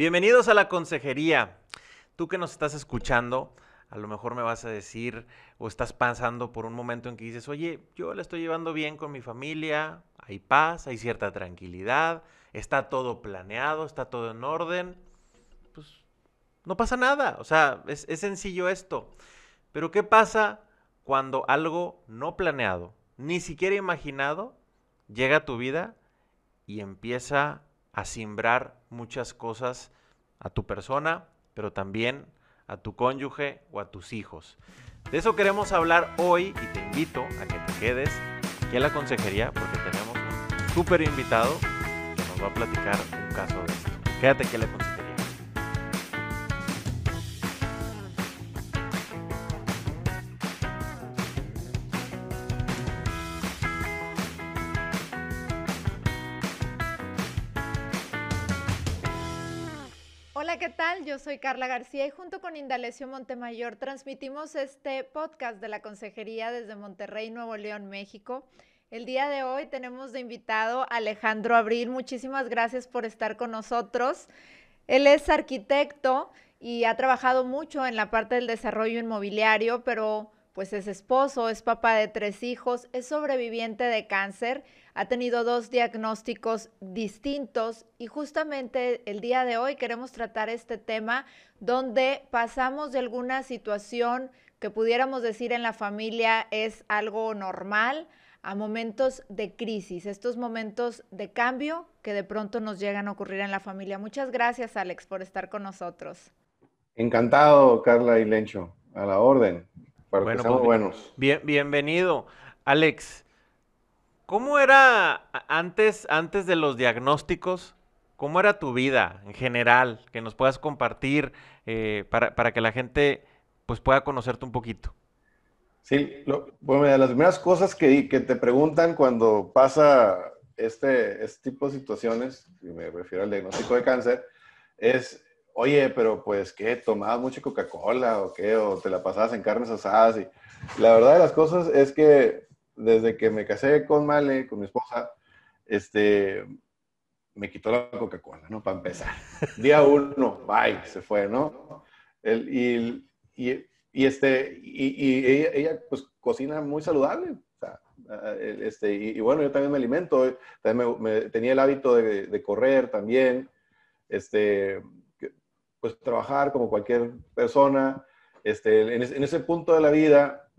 Bienvenidos a la consejería. Tú que nos estás escuchando, a lo mejor me vas a decir o estás pasando por un momento en que dices, oye, yo la estoy llevando bien con mi familia, hay paz, hay cierta tranquilidad, está todo planeado, está todo en orden. Pues no pasa nada, o sea, es, es sencillo esto. Pero ¿qué pasa cuando algo no planeado, ni siquiera imaginado, llega a tu vida y empieza a simbrar muchas cosas a tu persona, pero también a tu cónyuge o a tus hijos. De eso queremos hablar hoy y te invito a que te quedes aquí en la consejería porque tenemos un súper invitado que nos va a platicar un caso de esto. Quédate aquí en la consejería. Yo soy Carla García y junto con Indalecio Montemayor transmitimos este podcast de la Consejería desde Monterrey, Nuevo León, México. El día de hoy tenemos de invitado a Alejandro Abril. Muchísimas gracias por estar con nosotros. Él es arquitecto y ha trabajado mucho en la parte del desarrollo inmobiliario, pero pues es esposo, es papá de tres hijos, es sobreviviente de cáncer ha tenido dos diagnósticos distintos y justamente el día de hoy queremos tratar este tema donde pasamos de alguna situación que pudiéramos decir en la familia es algo normal a momentos de crisis, estos momentos de cambio que de pronto nos llegan a ocurrir en la familia. Muchas gracias, Alex, por estar con nosotros. Encantado, Carla y Lencho, a la orden. Para bueno, pues, buenos. Bien, bienvenido. Alex, ¿Cómo era antes, antes de los diagnósticos? ¿Cómo era tu vida en general? Que nos puedas compartir eh, para, que la gente pues, pueda conocerte un poquito. Sí, bueno, de las primeras cosas que, que, te preguntan cuando pasa este, este tipo de situaciones, y me refiero al diagnóstico de cáncer, es, oye, pero pues, ¿qué? ¿Tomabas mucha Coca-Cola o qué? ¿O te la pasabas en carnes asadas? Y la verdad de las cosas es que desde que me casé con Male, con mi esposa, este, me quitó la Coca-Cola, ¿no? Para empezar. Día uno, bye, se fue, ¿no? El, y, y, y, este, y, ella, pues cocina muy saludable. O sea, este, y, bueno, yo también me alimento, también me, tenía el hábito de, correr también, este, pues trabajar como cualquier persona. Este, en ese punto de la vida,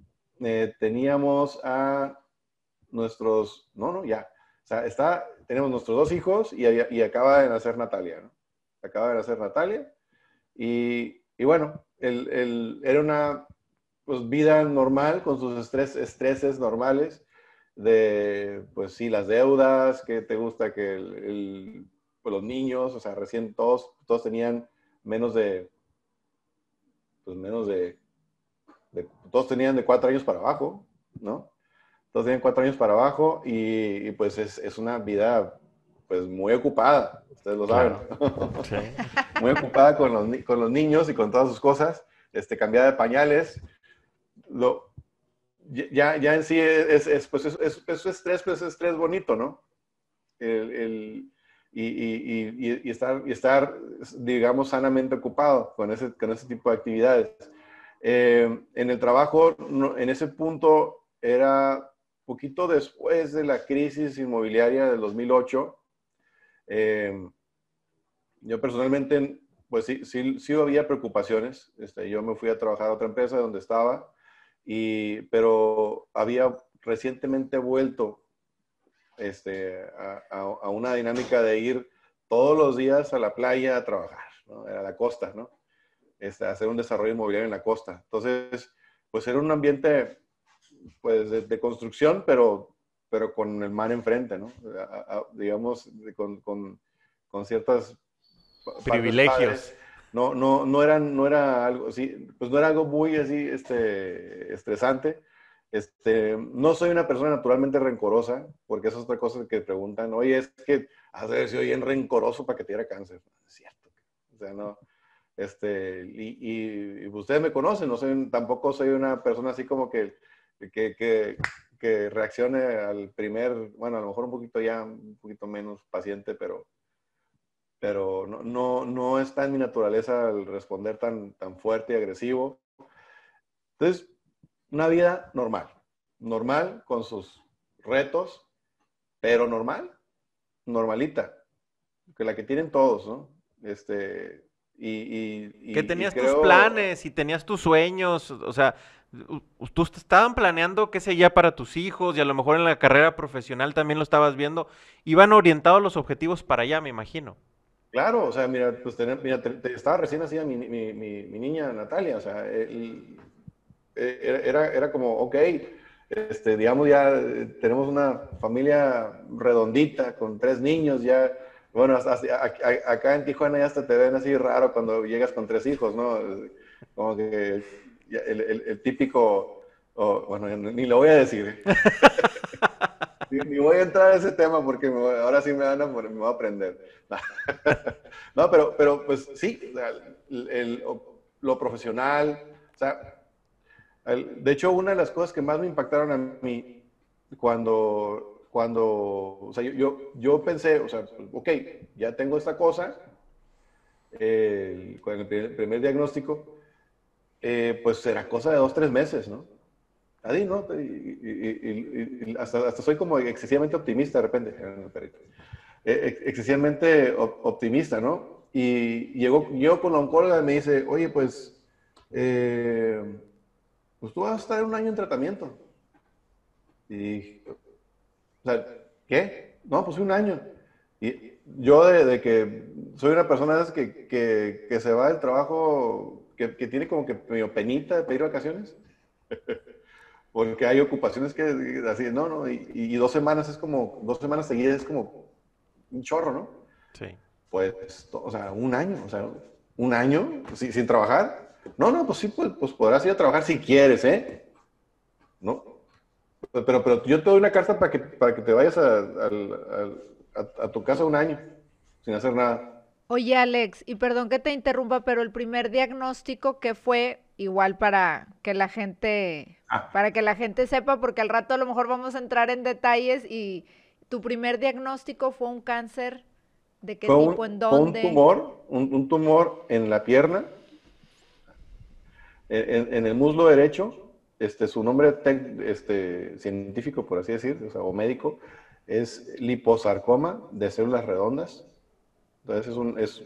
eh, teníamos a nuestros, no, no, ya, o sea, está, tenemos nuestros dos hijos y, y acaba de nacer Natalia, ¿no? Acaba de nacer Natalia y, y bueno, el, el, era una pues, vida normal con sus estrés, estreses normales de, pues sí, las deudas, que te gusta que pues, los niños, o sea, recién todos, todos tenían menos de, pues menos de todos tenían de cuatro años para abajo, ¿no? Todos tenían cuatro años para abajo y, pues es, es, una vida pues muy ocupada, ustedes lo saben. Sí. muy ocupada con los, con los niños y con todas sus cosas, este, cambiada de pañales. Lo, ya, ya en sí es, es pues es, es, estrés, pues es estrés bonito, ¿no? El, el, y, y, y, estar, y estar, digamos, sanamente ocupado con ese, con ese tipo de actividades. Eh, en el trabajo, en ese punto, era poquito después de la crisis inmobiliaria del 2008. Eh, yo personalmente, pues sí, sí, sí, había preocupaciones. Este, yo me fui a trabajar a otra empresa donde estaba, y, pero había recientemente vuelto este, a, a, una dinámica de ir todos los días a la playa a trabajar, ¿no? a la costa, ¿no? Este, hacer un desarrollo inmobiliario en la costa. Entonces, pues era un ambiente pues de, construcción, pero, pero con el mar enfrente, ¿no? digamos, con, con, con ciertas privilegios. No, no, no, eran, no era algo así, pues no era algo muy así este, estresante. Este, no soy una persona naturalmente rencorosa, porque es otra cosa que preguntan, oye, es que has de haber bien rencoroso para que te diera cáncer. es cierto. O sea, no, este, y, ustedes me conocen, no soy, tampoco soy una persona así como que, que, que, reaccione al primer, bueno, a lo mejor un poquito ya, un poquito menos paciente, pero, pero no, no, no está en mi naturaleza el responder tan, tan fuerte y agresivo. Entonces, una vida normal, normal con sus retos, pero normal, normalita, que la que tienen todos, ¿no? Este, y, que tenías tus planes y tenías tus sueños, o sea, tú estaban planeando, qué sé, ya para tus hijos y a lo mejor en la carrera profesional también lo estabas viendo, iban orientados los objetivos para allá, me imagino. Claro, o sea, mira, pues mira, estaba recién nacida mi, mi, mi, niña Natalia, o sea, e, era, era como, ok, este, digamos, ya tenemos una familia redondita con tres niños, ya bueno, acá en Tijuana ya hasta te ven así raro cuando llegas con tres hijos, ¿no? Como que el, típico, bueno, ni lo voy a decir. ni, voy a entrar a ese tema porque ahora sí me van a, me voy a aprender. no, pero, pero pues sí, lo profesional, o sea, de hecho, una de las cosas que más me impactaron a mí cuando cuando, o sea, yo, yo, pensé, o sea, ok, ya tengo esta cosa, con el primer, diagnóstico, eh, pues será cosa de dos, tres meses, ¿no? Ahí, ¿no? Y, hasta, hasta, soy como excesivamente optimista de repente, eh, excesivamente optimista, ¿no? Y llegó yo con la oncóloga y me dice, oye, pues, eh, pues tú vas a estar un año en tratamiento. Y o sea, ¿qué? No, pues un año. Y yo de, que soy una persona que, que, que, se va del trabajo, que, que, tiene como que medio penita de pedir vacaciones. Porque hay ocupaciones que así, no, no, y, dos semanas es como, dos semanas seguidas es como un chorro, ¿no? Sí. Pues, o sea, un año, o sea, un año sin trabajar. No, no, pues sí, pues, pues podrás ir a trabajar si quieres, ¿eh? ¿No? Pero, pero yo te doy una carta para que, para que te vayas a, a, tu casa un año sin hacer nada. Oye, Alex, y perdón que te interrumpa, pero el primer diagnóstico que fue igual para que la gente, ah. para que la gente sepa, porque al rato a lo mejor vamos a entrar en detalles y tu primer diagnóstico fue un cáncer de qué tipo, en dónde. un tumor, un, tumor en la pierna, en, en el muslo derecho, este, su nombre este, científico, por así decir, o, médico, es liposarcoma de células redondas. Entonces es un, es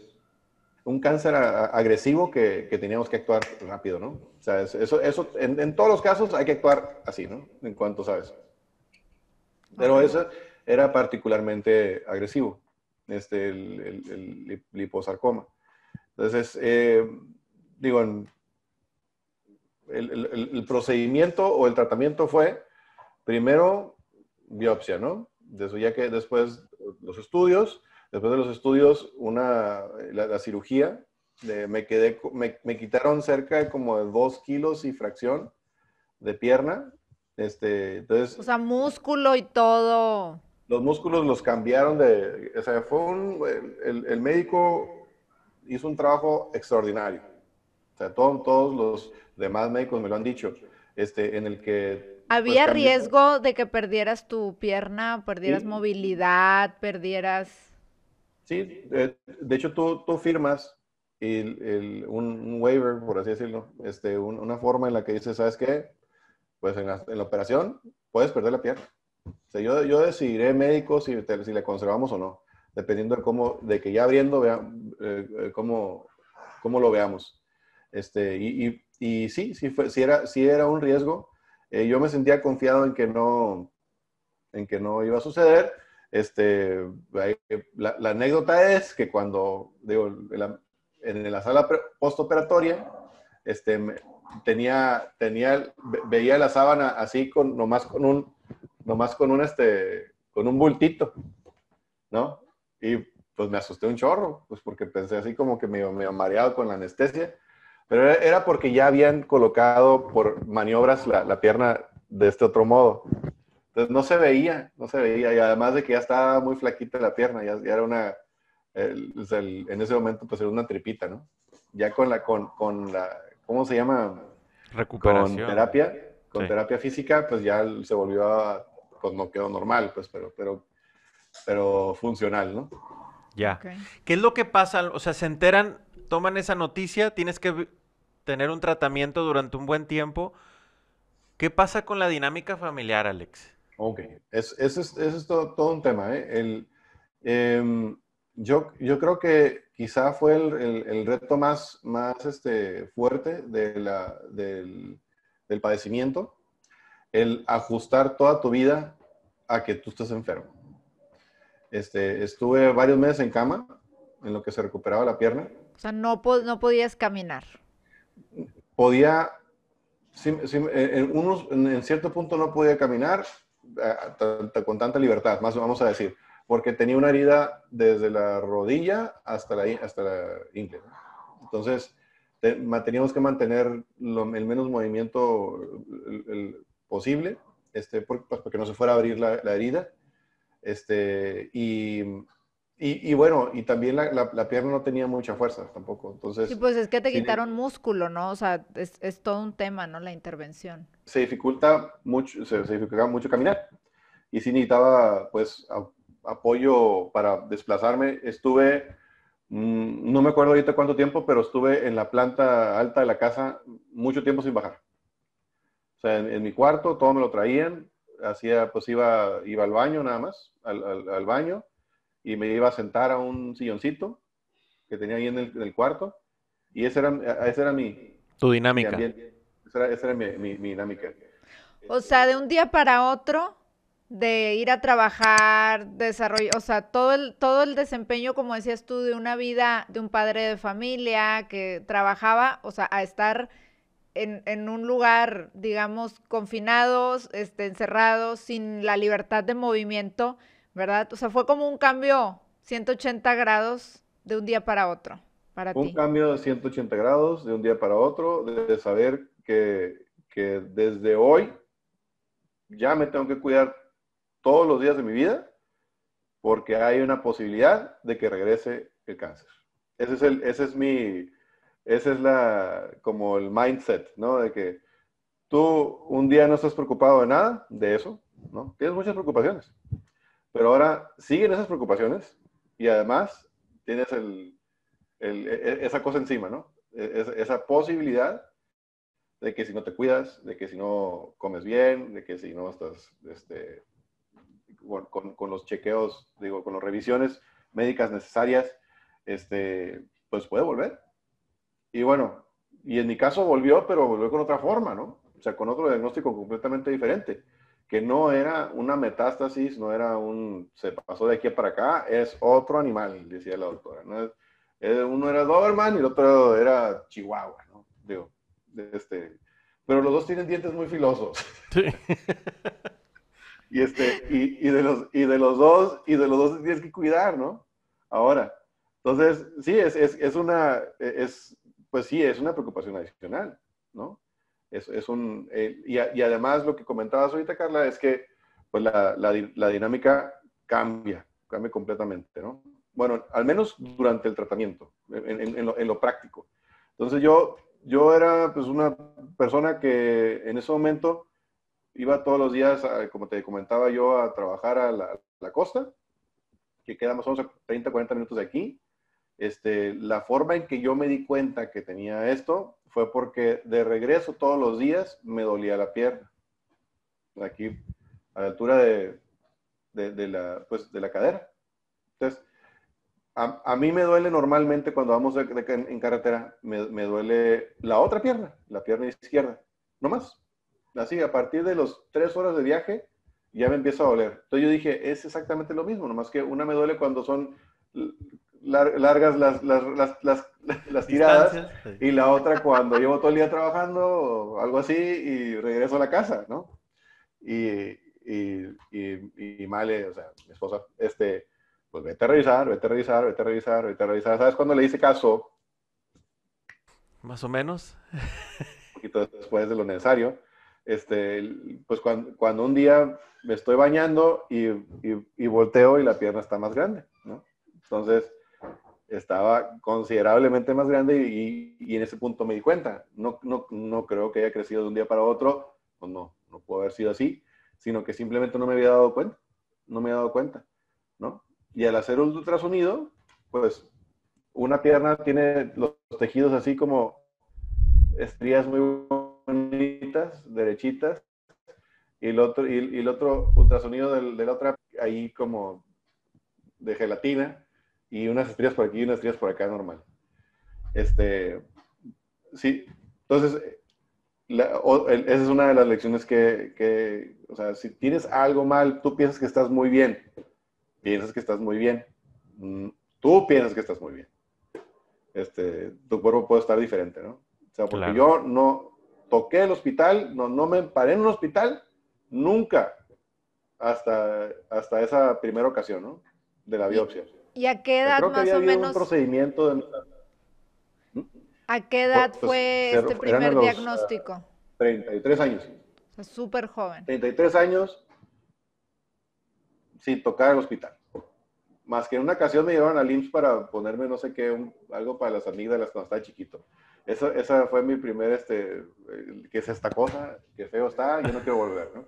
un cáncer agresivo que, que, teníamos que actuar rápido, ¿no? O sea, eso, eso en, en, todos los casos hay que actuar así, ¿no? En cuanto sabes. Pero eso era particularmente agresivo, este, el, el, liposarcoma. Entonces, eh, digo, en, el, procedimiento o el tratamiento fue primero biopsia, ¿no? Desde, ya que después los estudios, después de los estudios, una, la, cirugía, me, quedé, me, quitaron cerca de como de dos kilos y fracción de pierna. Este, entonces, o sea, músculo y todo. Los músculos los cambiaron de, o sea, fue un, el, el médico hizo un trabajo extraordinario. O sea, todos los demás médicos me lo han dicho, este, en el que... Pues, ¿Había riesgo de que perdieras tu pierna, perdieras movilidad, perdieras... Sí, de, hecho tú, tú firmas el, un, waiver, por así decirlo, este, una forma en la que dices, ¿sabes qué? Pues en la, en la operación puedes perder la pierna. O sea, yo, yo decidiré médico si, si le conservamos o no, dependiendo de cómo, de que ya abriendo, vea, eh, eh, cómo, cómo lo veamos. Este, y, y, sí, sí, fue, sí, era, sí era un riesgo. Eh, yo me sentía confiado en que no, en que no iba a suceder. Este, la, la anécdota es que cuando, digo, en la, en la sala postoperatoria, este, tenía, tenía, veía la sábana así con, nomás con un, nomás con un, este, con un bultito, ¿no? Y pues me asusté un chorro, pues porque pensé así como que me, me mareado con la anestesia. Pero era porque ya habían colocado por maniobras la, pierna de este otro modo. Entonces no se veía, no se veía. Y además de que ya estaba muy flaquita la pierna, ya, era una, en ese momento pues era una tripita, ¿no? Ya con la, con, con la, ¿cómo se llama? Recuperación. Con terapia, con terapia física, pues ya se volvió a, pues no quedó normal, pues, pero, pero, pero funcional, ¿no? Ya. ¿Qué es lo que pasa? O sea, se enteran, toman esa noticia, tienes que tener un tratamiento durante un buen tiempo. ¿Qué pasa con la dinámica familiar, Alex? Ok, es, todo, un tema. ¿eh? Em, yo, creo que quizá fue el, reto más, este, fuerte del padecimiento, el ajustar toda tu vida a que tú estés enfermo. Este, estuve varios meses en cama, en lo que se recuperaba la pierna. No, no podías caminar. Podía, en, cierto punto no podía caminar eh, con tanta libertad, más vamos a decir, porque tenía una herida desde la rodilla hasta la, hasta la ingle. Entonces, teníamos que mantener el menos movimiento posible, este, pues, porque no se fuera a abrir la, la herida. Este, y, y, bueno, y también la, la, pierna no tenía mucha fuerza tampoco. Entonces, sí, pues es que te quitaron músculo, ¿no? O sea, es, es, todo un tema, ¿no? La intervención. Se dificulta mucho, se, dificulta mucho caminar. Y sí necesitaba, pues, apoyo para desplazarme. Estuve, mm, no me acuerdo ahorita cuánto tiempo, pero estuve en la planta alta de la casa mucho tiempo sin bajar. O sea, en, en mi cuarto todo me lo traían, hacía, pues iba, iba al baño nada más, al, al, baño, y me iba a sentar a un silloncito que tenía ahí en el, cuarto, y esa era, esa era mi... Tu dinámica. esa era, mi, dinámica. O sea, de un día para otro, de ir a trabajar, desarrollo, o sea, todo el, todo el desempeño, como decías tú, de una vida de un padre de familia que trabajaba, o sea, a estar en, un lugar, digamos, confinados, este, encerrados, sin la libertad de movimiento, ¿verdad? O sea, fue como un cambio 180 grados de un día para otro, para un cambio de 180 grados de un día para otro, de, saber que, que desde hoy ya me tengo que cuidar todos los días de mi vida porque hay una posibilidad de que regrese el cáncer. Ese es, el, ese es mi, ese es la, como el mindset, ¿no? De que tú un día no estás preocupado de nada, de eso, ¿no? Tienes muchas preocupaciones, pero ahora siguen esas preocupaciones y además tienes el, e, esa cosa encima, ¿no? E, esa posibilidad de que si no te cuidas, de que si no comes bien, de que si no estás este, con, con, los chequeos, digo, con las revisiones médicas necesarias, este, pues puede volver. Y bueno, y en mi caso volvió, pero volvió con otra forma, ¿no? O sea, con otro diagnóstico completamente diferente, que no era una metástasis, no era un, se pasó de aquí para acá, es otro animal, decía la doctora, ¿no? Uno era Doberman y el otro era Chihuahua, ¿no? Digo, este, pero los dos tienen dientes muy filosos. Sí. y, este, y, y, de los, y de los dos, y de los dos tienes que cuidar, ¿no? Ahora, entonces, sí, es, es, es una, es, pues sí, es una preocupación adicional, ¿no? Es, es un, eh, y, y, además lo que comentabas ahorita, Carla, es que pues la, la, la, dinámica cambia, cambia completamente, ¿no? Bueno, al menos durante el tratamiento, en, en, en, lo, en, lo, práctico. Entonces yo, yo era pues una persona que en ese momento iba todos los días, como te comentaba yo, a trabajar a la, la costa, que queda más o menos a 30, 40 minutos de aquí, este, la forma en que yo me di cuenta que tenía esto fue porque de regreso todos los días me dolía la pierna. Aquí, a la altura de, de, la, pues, de la cadera. Entonces, a, a, mí me duele normalmente cuando vamos en carretera, me, me, duele la otra pierna, la pierna izquierda, no más. Así, a partir de los tres horas de viaje, ya me empieza a doler. Entonces yo dije, es exactamente lo mismo, nomás que una me duele cuando son largas las, las, las, las tiradas y la otra cuando llevo todo el día trabajando o algo así y regreso a la casa, ¿no? Y, y, y, y Male, o sea, mi esposa, este, pues vete a revisar, vete a revisar, vete a revisar, vete a revisar. ¿Sabes cuando le hice caso? Más o menos. Un poquito después de lo necesario. Este, pues cuando, cuando un día me estoy bañando y, y volteo y la pierna está más grande, ¿no? Entonces, estaba considerablemente más grande y, y, en ese punto me di cuenta. No, no, no, creo que haya crecido de un día para otro, pues no, no pudo haber sido así, sino que simplemente no me había dado cuenta, no me había dado cuenta, ¿no? Y al hacer un ultrasonido, pues, una pierna tiene los tejidos así como estrías muy bonitas, derechitas, y el otro, y, el otro ultrasonido del, de la otra ahí como de gelatina, y unas estrías por aquí y unas estrías por acá normal. Este, sí, entonces, esa es una de las lecciones que, que, o sea, si tienes algo mal, tú piensas que estás muy bien, piensas que estás muy bien, mm, tú piensas que estás muy bien. Este, tu cuerpo puede estar diferente, ¿no? O sea, porque yo no toqué el hospital, no, no me paré en un hospital, nunca, hasta, hasta esa primera ocasión, ¿no? De la biopsia. ¿Y a qué edad más o menos? un procedimiento de... ¿A qué edad pues, fue este primer diagnóstico? 33 años. Súper joven. 33 años sin tocar el hospital. Más que en una ocasión me llevaron al IMSS para ponerme no sé qué, algo para las amígdalas cuando estaba chiquito. Eso, esa fue mi primer, este, ¿qué es esta cosa? Qué feo está, yo no quiero volver, ¿no?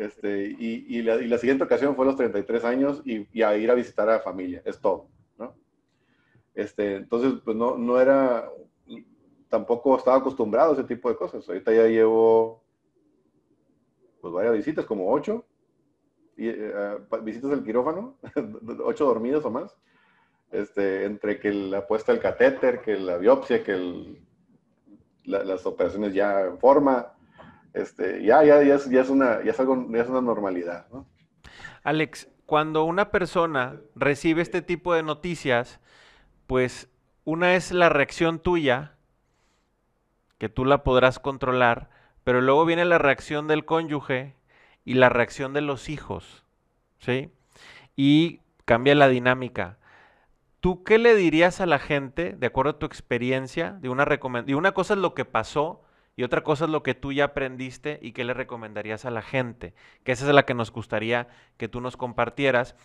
Este, y, la, siguiente ocasión fue a los 33 años y, a ir a visitar a la familia, es todo, ¿no? Este, entonces, pues no, no era, tampoco estaba acostumbrado a ese tipo de cosas. Ahorita ya llevo, pues varias visitas, como ocho, eh, visitas al quirófano, ocho dormidos o más, este, entre que la puesta del catéter, que la biopsia, que las operaciones ya en forma, este, ya, ya, ya, es, una, ya, es una normalidad. Alex, cuando una persona recibe este tipo de noticias, pues una es la reacción tuya, que tú la podrás controlar, pero luego viene la reacción del cónyuge y la reacción de los hijos, ¿sí? Y cambia la dinámica. ¿Tú qué le dirías a la gente, de acuerdo a tu experiencia, de una una cosa es lo que pasó y otra cosa es lo que tú ya aprendiste y qué le recomendarías a la gente? Que esa es la que nos gustaría que tú nos compartieras,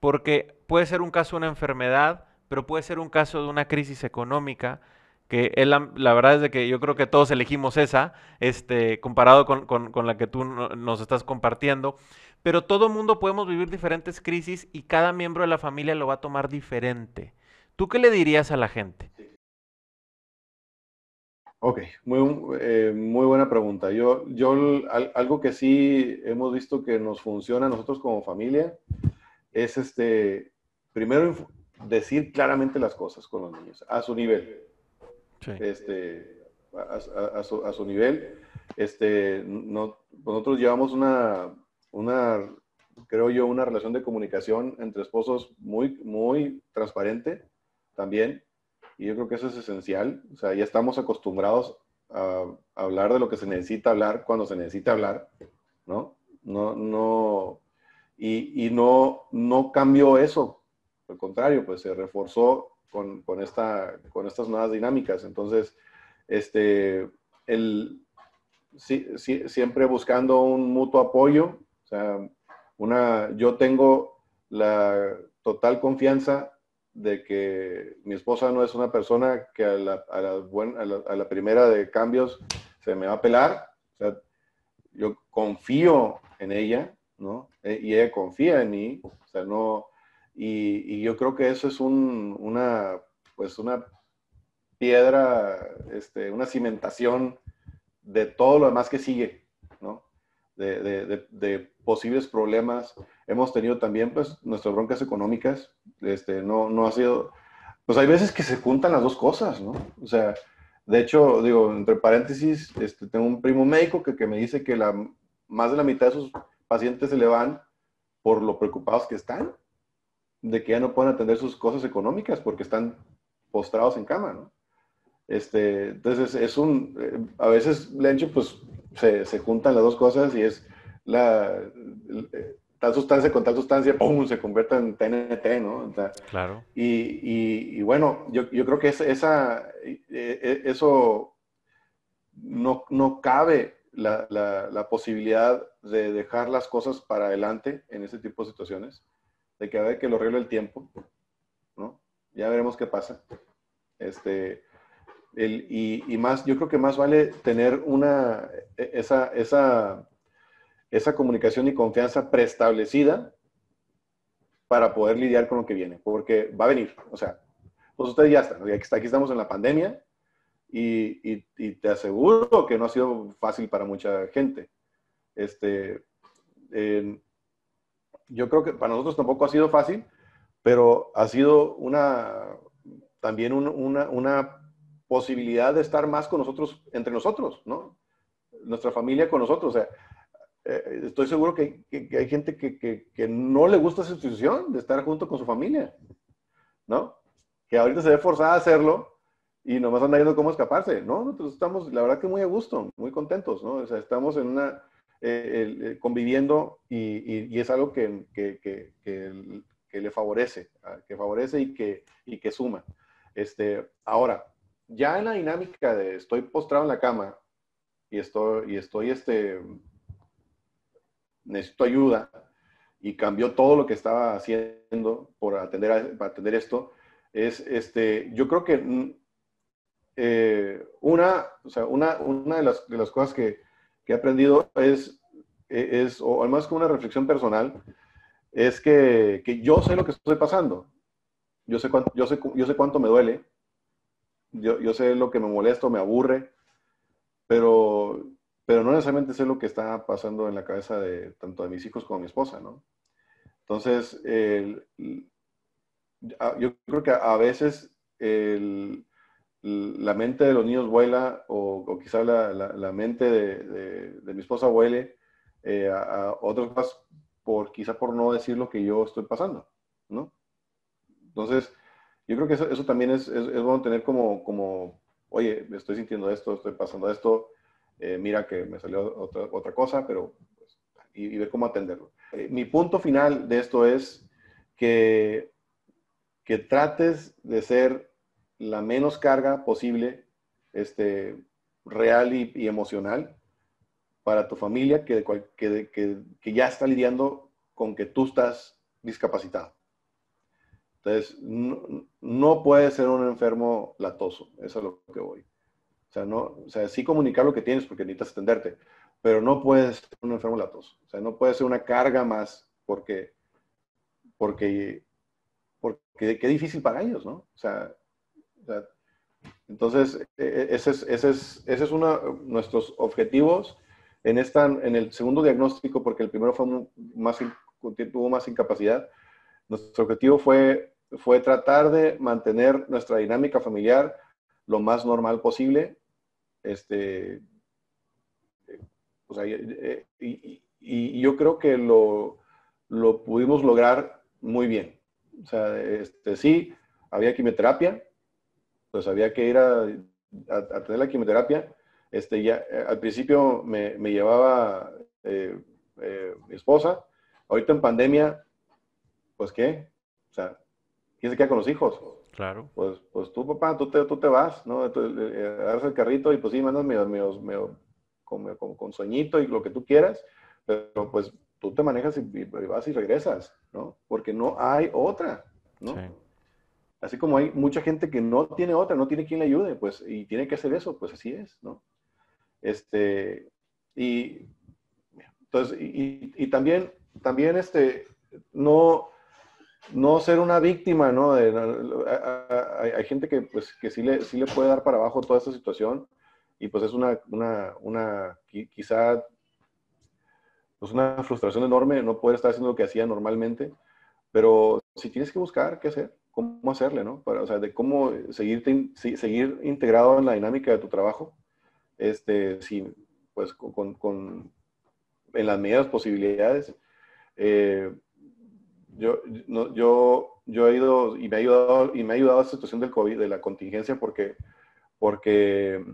porque puede ser un caso de una enfermedad, pero puede ser un caso de una crisis económica, que la, verdad es de que yo creo que todos elegimos esa, este, comparado con, la que tú nos estás compartiendo, pero todo mundo podemos vivir diferentes crisis y cada miembro de la familia lo va a tomar diferente. ¿Tú qué le dirías a la gente? Ok, muy, eh, muy buena pregunta. Yo, yo algo que sí hemos visto que nos funciona a nosotros como familia es este, primero decir claramente las cosas con los niños, a su nivel este, a, su, nivel. Este, no, nosotros llevamos una, una, creo yo, una relación de comunicación entre esposos muy, muy transparente también. Y yo creo que eso es esencial. O sea, ya estamos acostumbrados a, hablar de lo que se necesita hablar cuando se necesita hablar, ¿no? No, no, y, y no, no cambió eso. Al contrario, pues se reforzó con, con, esta, con estas nuevas dinámicas. Entonces, este, el, siempre buscando un mutuo apoyo. O sea, una, yo tengo la total confianza de que mi esposa no es una persona que a la, primera de cambios se me va a pelar. Yo confío en ella. E, y ella confía en mí. Y, yo creo que eso es una, pues una piedra, este, una cimentación de todo lo demás que sigue, ¿no? De, posibles problemas. Hemos tenido también, pues, nuestras broncas económicas. Este, no, no ha sido, pues hay veces que se juntan las dos cosas, ¿no? O sea, de hecho, digo, entre paréntesis, este, tengo un primo médico que, que me dice que la, más de la mitad de sus pacientes se le van por lo preocupados que están de que ya no pueden atender sus cosas económicas porque están postrados en cama, ¿no? Este, entonces es un, eh, a veces, Lencho, pues se, se, juntan las dos cosas y es la, eh, tal sustancia con tal sustancia, ¡pum!, se convierte en TNT, ¿no? claro. Y, y, y, bueno, yo, yo creo que esa, esa eh, eso no, no cabe la, la, la posibilidad de dejar las cosas para adelante en ese tipo de situaciones de que a ver que lo arregle el tiempo, ¿no? Ya veremos qué pasa. Este, el, y, más, yo creo que más vale tener una, e, esa, esa, esa comunicación y confianza preestablecida para poder lidiar con lo que viene, porque va a venir. O sea, pues ustedes ya están, aquí estamos en la pandemia y, te aseguro que no ha sido fácil para mucha gente. Este, yo creo que para nosotros tampoco ha sido fácil, pero ha sido una, también una, una posibilidad de estar más con nosotros, entre nosotros, ¿no? Nuestra familia con nosotros. O sea, eh, estoy seguro que, hay gente que, no le gusta esa institución de estar junto con su familia, ¿no? Que ahorita se ve forzada a hacerlo y nomás anda viendo cómo escaparse, ¿no? Nosotros estamos, la verdad que muy a gusto, muy contentos, ¿no? O sea, estamos en una, eh, eh, conviviendo y, es algo que, le favorece, ah, que favorece y que, y que suma. Este, ahora, ya en la dinámica de estoy postrado en la cama y estoy, y estoy este, necesito ayuda y cambió todo lo que estaba haciendo por atender, para atender esto, es, este, yo creo que mm, eh, una, o sea, una, una de, las, de las cosas que, que, he aprendido es, es, o menos como una reflexión personal, es que, que, yo sé lo que estoy pasando. Yo sé cuánto, yo sé, yo sé cuánto me duele. Yo, yo sé lo que me molesta, me aburre. Pero pero no necesariamente sé lo que está pasando en la cabeza de tanto de mis hijos como de mi esposa, ¿no? Entonces, yo creo que a veces la mente de los niños vuela o, quizá la, mente de, mi esposa vuele eh, a, otros por, quizá por no decir lo que yo estoy pasando, ¿no? Entonces, yo creo que eso, también es, es, es, bueno tener como, como, oye, estoy sintiendo esto, estoy pasando esto, eh, mira que me salió otra, otra cosa, pero pues, y, ver cómo atenderlo. Eh, mi punto final de esto es que, que trates de ser la menos carga posible, este, real y, emocional para tu familia que, que, ya está lidiando con que tú estás discapacitado. Entonces, no, no puedes ser un enfermo latoso, eso es lo que voy. O sea, no, o sea, sí comunicar lo que tienes porque necesitas atenderte, pero no puedes ser un enfermo latoso. O sea, no puede ser una carga más porque, porque, porque qué difícil para ellos, ¿no? O sea, entonces, e, e, ese es, ese es, ese es uno de nuestros objetivos en, esta, en el segundo diagnóstico, porque el primero fue más, tuvo más incapacidad. Nuestro objetivo fue, fue tratar de mantener nuestra dinámica familiar lo más normal posible este, o sea, y, yo creo que lo, lo, pudimos lograr muy bien. O sea, este, sí, había quimioterapia, pues había que ir a, a, tener la quimioterapia. Este, ya, al principio me, me llevaba eh, eh, mi esposa, ahorita en pandemia, pues qué, o sea, ¿quién se queda con los hijos? Claro. Pues, pues tú, papá, tú te, tú te vas, ¿no? Eh, agarras el carrito y pues sí, mandas medio, medio, con, con, sueñito y lo que tú quieras, pero pues tú te manejas y, vas y regresas, ¿no? Porque no hay otra, ¿no? Sí. Así como hay mucha gente que no tiene otra, no tiene quien le ayude, pues, y tiene que hacer eso, pues así es, ¿no? Este, y, entonces, y, y también, también, este, no, no ser una víctima, ¿no? hay, gente que, pues, que sí, le, sí le puede dar para abajo toda esta situación y pues es una, una, una quizá, pues una frustración enorme no poder estar haciendo lo que hacía normalmente, pero si tienes que buscar qué hacer, cómo hacerle, ¿no? Para, o sea, de cómo seguir, seguir integrado en la dinámica de tu trabajo, este, sí, pues con, con en las medidas posibilidades. Eh, yo, no, yo, yo he ido y me ha ayudado, y me ha ayudado esta situación del COVID, de la contingencia, porque, porque,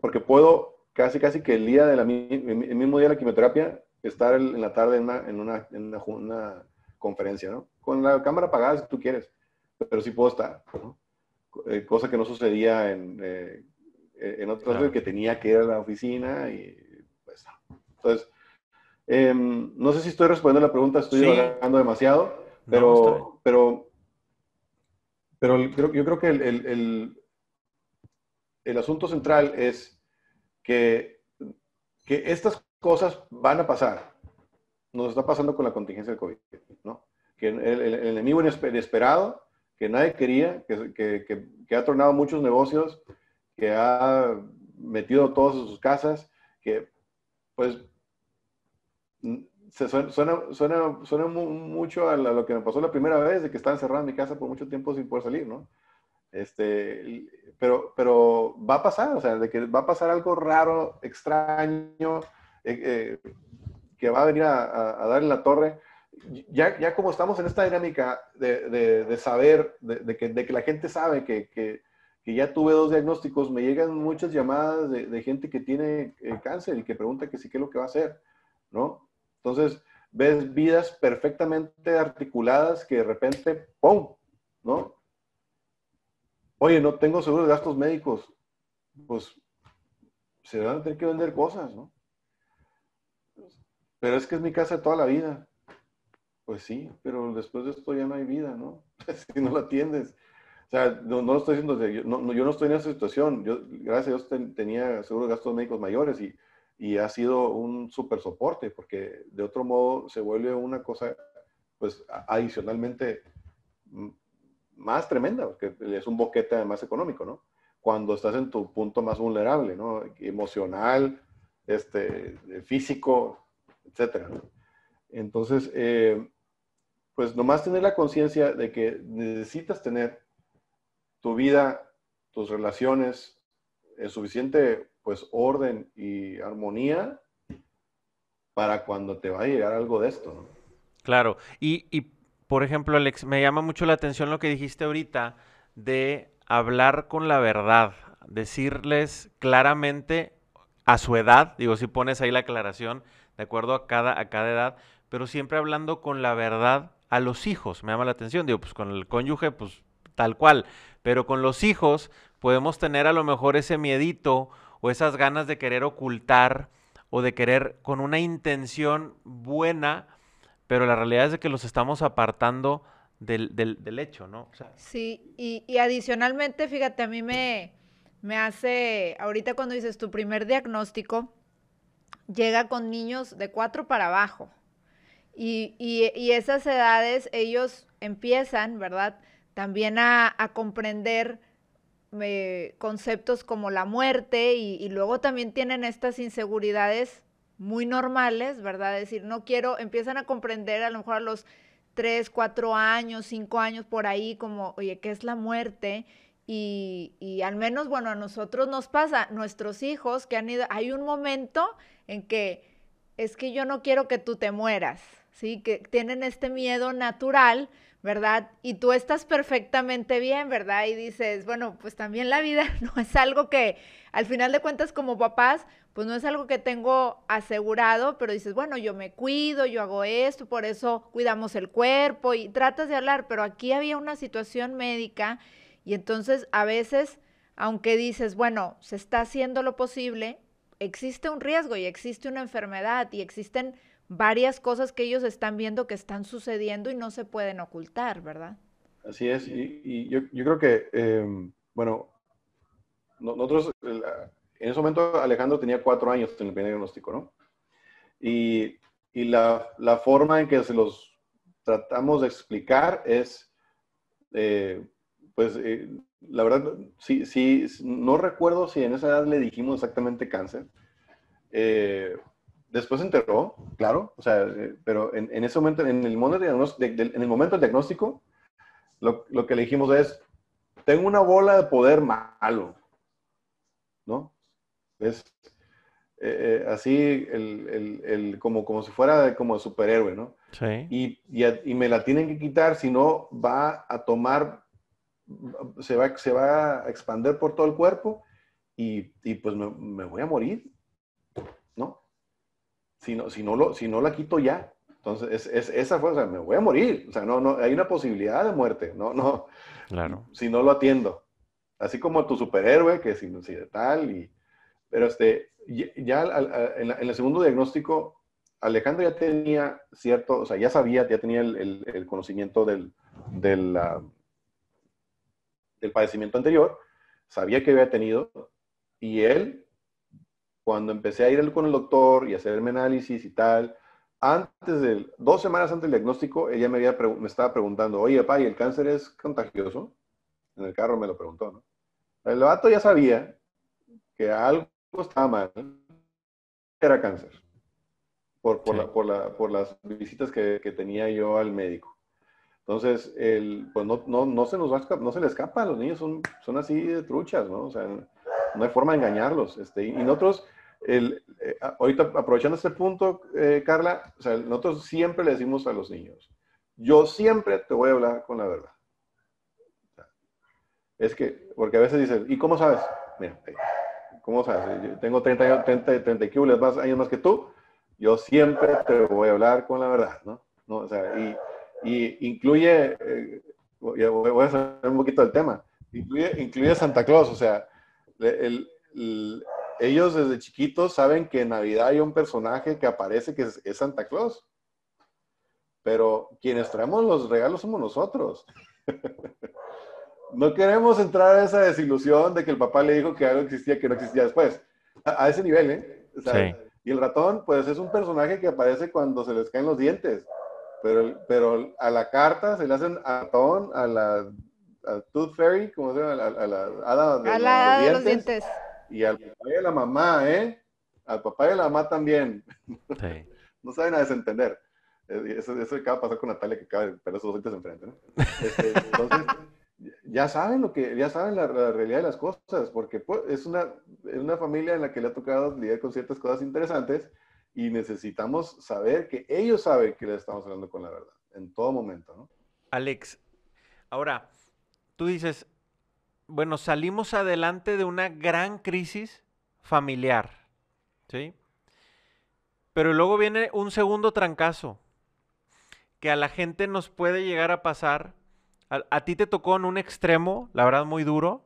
porque puedo casi, casi que el día de la, el mismo día de la quimioterapia, estar en la tarde en una, en una, en una, conferencia, ¿no? Con la cámara apagada si tú quieres, pero sí puedo estar, ¿no? Eh, cosa que no sucedía en, eh, en otras veces que tenía que ir a la oficina y pues, entonces, Em, no sé si estoy respondiendo la pregunta, estoy hablando demasiado, pero, pero, pero yo creo que el, el, asunto central es que, que estas cosas van a pasar. nos está pasando con la contingencia del COVID, ¿no? Que el, el, enemigo inesperado, que nadie quería, que, que, que, ha tornado muchos negocios, que ha metido todos en sus casas, que pues se suena, suena, suena, mucho a, lo que me pasó la primera vez, de que estaba encerrado en mi casa por mucho tiempo sin poder salir, ¿no? Este, pero, pero va a pasar, o sea, de que va a pasar algo raro, extraño, eh, eh, que va a venir a, a, dar en la torre. Ya, ya como estamos en esta dinámica de, de, saber, de, que, de, que, la gente sabe que, que, que, ya tuve dos diagnósticos, me llegan muchas llamadas de, gente que tiene eh, cáncer y que pregunta que sí, qué es lo que va a hacer, ¿no? Entonces, ves vidas perfectamente articuladas que de repente, ¡pum! ¿No? Oye, no tengo seguro de gastos médicos. Pues se van a tener que vender cosas, ¿no? Pero es que es mi casa de toda la vida. Pues sí, pero después de esto ya no hay vida, ¿no? si no la atiendes. O sea, no, no lo estoy diciendo, yo no, yo no estoy en esa situación. Yo, gracias a Dios, tenía seguro de gastos médicos mayores y, y ha sido un súper soporte, porque de otro modo se vuelve una cosa, pues, adicionalmente más tremenda, porque es un boquete más económico, ¿no? Cuando estás en tu punto más vulnerable, ¿no? Emocional, este, físico, etcétera. Entonces, eh, pues nomás tener la conciencia de que necesitas tener tu vida, tus relaciones en suficiente pues orden y armonía para cuando te va a llegar algo de esto, ¿no? Claro, y, y por ejemplo, Alex, me llama mucho la atención lo que dijiste ahorita de hablar con la verdad, decirles claramente a su edad, digo, si pones ahí la aclaración, de acuerdo a cada, a cada edad, pero siempre hablando con la verdad a los hijos, me llama la atención, digo, pues con el cónyuge, pues tal cual, pero con los hijos podemos tener a lo mejor ese miedito o esas ganas de querer ocultar o de querer con una intención buena, pero la realidad es de que los estamos apartando del, del, hecho, ¿no? sí, y, adicionalmente, fíjate, a mí me, me hace, ahorita cuando dices tu primer diagnóstico, llega con niños de cuatro para abajo. Y, y, esas edades, ellos empiezan, ¿verdad? También a comprender conceptos como la muerte y, luego también tienen estas inseguridades muy normales, ¿verdad? Es decir, no quiero, empiezan a comprender a lo mejor a los tres, cuatro años, cinco años por ahí, como, oye, ¿qué es la muerte? Y, y, al menos, bueno, a nosotros nos pasa, nuestros hijos que han ido, hay un momento en que es que yo no quiero que tú te mueras, ¿sí? Que tienen este miedo natural, ¿verdad? Y tú estás perfectamente bien, ¿verdad? Y dices, bueno, pues también la vida no es algo que, al final de cuentas, como papás, pues no es algo que tengo asegurado, pero dices, bueno, yo me cuido, yo hago esto, por eso cuidamos el cuerpo y tratas de hablar, pero aquí había una situación médica y entonces a veces, aunque dices, bueno, se está haciendo lo posible, existe un riesgo y existe una enfermedad y existen varias cosas que ellos están viendo que están sucediendo y no se pueden ocultar, ¿verdad? Así es, y, yo, creo que, em, bueno, nosotros en ese momento Alejandro tenía cuatro años en el primer diagnóstico, ¿no? Y, y la, la, forma en que se los tratamos de explicar es, eh, pues, eh, la verdad, sí, sí, no recuerdo si en esa edad le dijimos exactamente cáncer. Eh, después se enteró, claro, o sea, pero en, en, ese momento, en el, momento en el momento del diagnóstico, lo, lo que le dijimos es, tengo una bola de poder malo, ¿no? Es eh, eh, así, el, como, como si fuera como superhéroe, ¿no? Sí. Y, y, me la tienen que quitar, si no va a tomar, se va, se va a expander por todo el cuerpo y, y pues me, me, voy a morir, ¿no? Si no, si no, lo, si no la quito ya. Entonces, es, es esa fue, o sea, me voy a morir. O sea, no, no, hay una posibilidad de muerte, ¿no? no claro. Si no lo atiendo. Así como tu superhéroe, que si, si de tal y pero este, ya en, el segundo diagnóstico, Alejandro ya tenía cierto, o sea, ya sabía, ya tenía el, conocimiento del, del, del padecimiento anterior, sabía que había tenido, y él, cuando empecé a ir con el doctor y hacerme análisis y tal, antes del, dos semanas antes del diagnóstico, ella me, había, me estaba preguntando, oye, papá, ¿y el cáncer es contagioso? En el carro me lo preguntó, ¿no? El vato ya sabía que algo estaba mal, era cáncer, por, por, la, por, la, por las visitas que, que, tenía yo al médico. Entonces, el, pues no, no, no, se nos va no se le escapa, los niños son, son así de truchas, ¿no? O sea, no hay forma de engañarlos. Este, y nosotros, el, eh, ahorita aprovechando este punto, eh, Carla, nosotros siempre le decimos a los niños, yo siempre te voy a hablar con la verdad. Es que, porque a veces dicen, ¿y cómo sabes? Mira, ¿cómo sabes? Yo tengo 30 años, 30, 30 más, años más que tú, yo siempre te voy a hablar con la verdad, ¿no? ¿No? O sea, y, y incluye, eh, voy a hacer un poquito del tema, incluye, incluye Santa Claus, o sea, el, ellos desde chiquitos saben que en Navidad hay un personaje que aparece que es, Santa Claus. Pero quienes traemos los regalos somos nosotros. no queremos entrar a esa desilusión de que el papá le dijo que algo existía que no existía después. A, ese nivel, ¿eh? Y el ratón, pues es un personaje que aparece cuando se les caen los dientes. Pero, pero a la carta se le hacen ratón, a la Tooth Fairy, como se llama, a, la hada de, a los dientes y al papá y a la mamá, ¿eh? Al papá y a la mamá también. Sí. no saben a desentender. Eh, eso, eso acaba de pasar con Natalia, que acaba de perder sus dientes enfrente, ¿no? Este, entonces, ya saben lo que, ya saben la, realidad de las cosas, porque pues, es, una, es una familia en la que le ha tocado lidiar con ciertas cosas interesantes y necesitamos saber que ellos saben que les estamos hablando con la verdad, en todo momento, ¿no? Alex, ahora, tú dices, bueno, salimos adelante de una gran crisis familiar, ¿sí? Pero luego viene un segundo trancazo, que a la gente nos puede llegar a pasar. A, ti te tocó en un extremo, la verdad muy duro,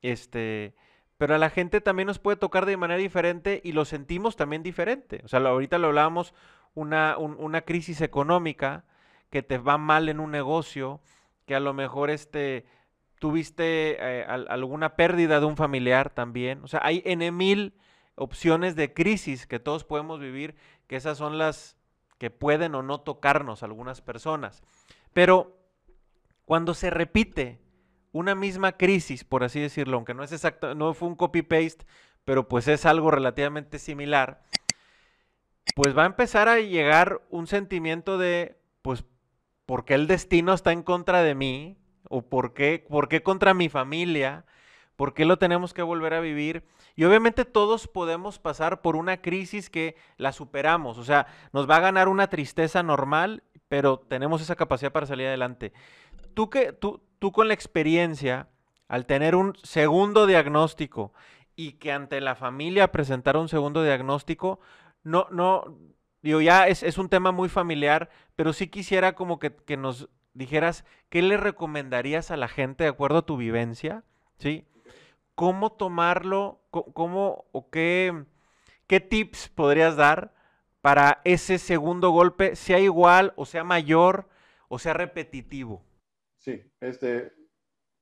este, pero a la gente también nos puede tocar de manera diferente y lo sentimos también diferente. O sea, ahorita lo hablábamos, una, una crisis económica, que te va mal en un negocio, que a lo mejor este, tuviste eh, alguna pérdida de un familiar también. O sea, hay N mil opciones de crisis que todos podemos vivir, que esas son las que pueden o no tocarnos algunas personas. Pero cuando se repite una misma crisis, por así decirlo, aunque no es exacto, no fue un copy-paste, pero pues es algo relativamente similar, pues va a empezar a llegar un sentimiento de, pues, ¿por qué el destino está en contra de mí? ¿O por qué, por qué contra mi familia? ¿Por qué lo tenemos que volver a vivir? Y obviamente todos podemos pasar por una crisis que la superamos. O sea, nos va a ganar una tristeza normal, pero tenemos esa capacidad para salir adelante. Tú, que, tú, tú con la experiencia, al tener un segundo diagnóstico y que ante la familia presentar un segundo diagnóstico, no, no, digo, ya es, es un tema muy familiar, pero sí quisiera como que, que nos dijeras, ¿qué le recomendarías a la gente de acuerdo a tu vivencia? ¿Sí? ¿Cómo tomarlo? ¿Cómo o qué, qué tips podrías dar para ese segundo golpe, sea igual o sea mayor o sea repetitivo? Sí, este,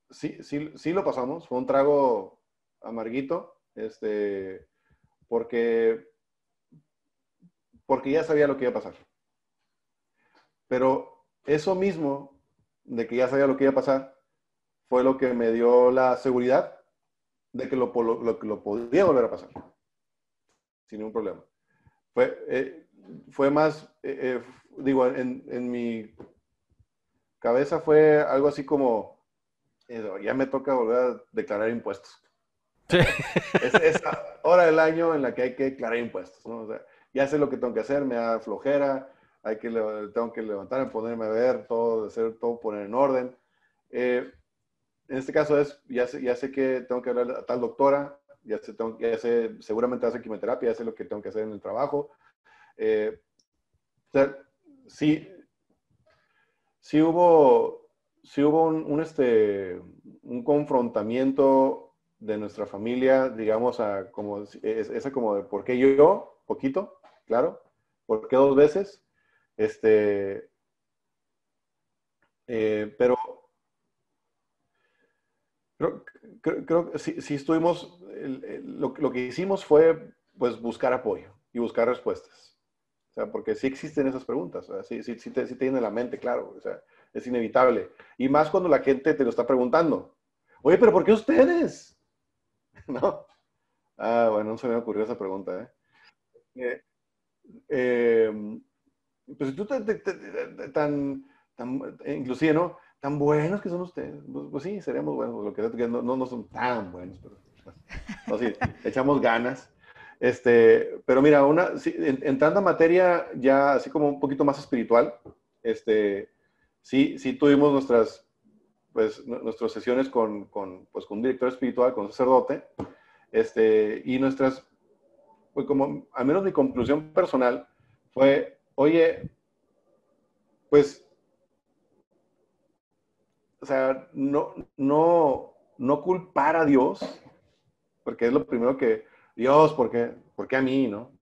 sí, sí, sí lo pasamos. Fue un trago amarguito, este, porque, porque ya sabía lo que iba a pasar. Pero eso mismo, de que ya sabía lo que iba a pasar, fue lo que me dio la seguridad de que lo, lo, podía volver a pasar, sin ningún problema. Fue, eh, fue más, eh, eh, digo, en, mi cabeza fue algo así como, ya me toca volver a declarar impuestos. es esa hora del año en la que hay que declarar impuestos, ¿no? Ya sé lo que tengo que hacer, me da flojera, hay que, tengo que levantarme, ponerme a ver, todo, hacer todo, poner en orden. Eh, en este caso es, ya sé, ya sé que tengo que hablar a tal doctora, ya sé, tengo, ya sé seguramente hace quimioterapia, ya sé lo que tengo que hacer en el trabajo. Eh, o sí hubo, sí hubo un, este, un confrontamiento de nuestra familia, digamos, a como, esa como de por qué yo, poquito, claro, por qué dos veces, este, eh, pero creo, que si, estuvimos, lo, que hicimos fue pues buscar apoyo y buscar respuestas. O sea, porque sí existen esas preguntas, sí, sí, sí, te, sí te viene la mente, claro, o sea, es inevitable. Y más cuando la gente te lo está preguntando. Oye, pero ¿por qué ustedes? ¿No? Ah, bueno, no se me ocurrió esa pregunta, ¿eh? eh, eh pues tú tan, tan, inclusive, ¿no? Tan buenos que son ustedes. Pues, pues sí, seríamos buenos, lo que no, no, son tan buenos, pero no, sí, echamos ganas. Este, pero mira, una, entrando a materia ya así como un poquito más espiritual, este, sí, sí tuvimos nuestras, pues, nuestras sesiones con, con, pues, con un director espiritual, con un sacerdote, este, y nuestras, pues como, al menos mi conclusión personal fue, oye, pues, o sea, no, no, no culpar a Dios, porque es lo primero que, Dios, ¿por qué, ¿por qué a mí, no?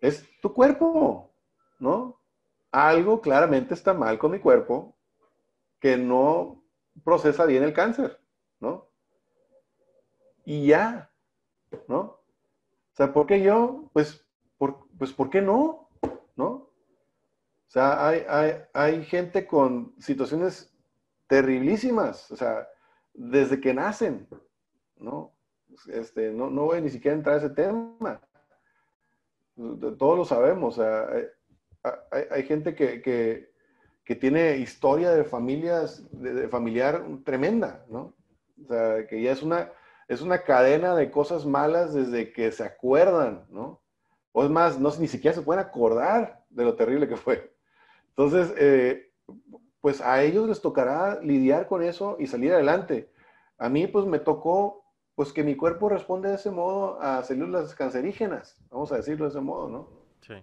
Es tu cuerpo, ¿no? Algo claramente está mal con mi cuerpo que no procesa bien el cáncer, ¿no? Y ya, ¿no? O sea, ¿por qué yo? Pues, por, pues ¿por qué no? ¿No? O sea, hay, hay, hay gente con situaciones terriblísimas, o sea, desde que nacen, ¿no? Este, no, no voy ni siquiera a entrar a ese tema. Todos lo sabemos. hay, gente que, tiene historia de familias, de, familiar tremenda, ¿no? O sea, que ya es una, es una cadena de cosas malas desde que se acuerdan, ¿no? O es más, no, ni siquiera se pueden acordar de lo terrible que fue. Entonces, eh, pues a ellos les tocará lidiar con eso y salir adelante. A mí, pues me tocó pues que mi cuerpo responde de ese modo a células cancerígenas, vamos a decirlo de ese modo, ¿no? Sí.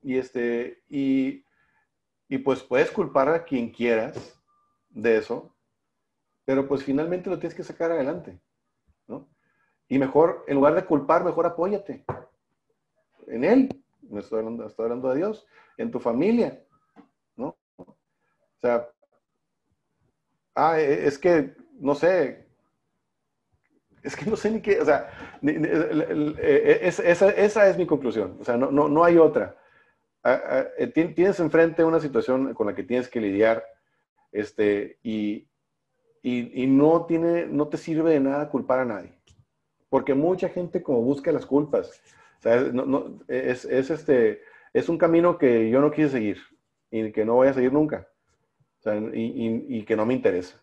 Y, este, y, y pues puedes culpar a quien quieras de eso, pero pues finalmente lo tienes que sacar adelante, ¿no? Y mejor, en lugar de culpar, mejor apóyate en Él, no estoy hablando, estoy hablando de Dios, en tu familia, ¿no? O sea, ah, e, es que, no sé, es que no sé ni qué, o sea, eh, esa, es mi conclusión, o sea, no, no, no hay otra. Ah, ah, eh, tienes enfrente una situación con la que tienes que lidiar, este, y, y, no, tiene, no te sirve de nada culpar a nadie, porque mucha gente como busca las culpas, o sea, no, es, es, este, es un camino que yo no quise seguir y que no voy a seguir nunca, o sea, y, y que no me interesa.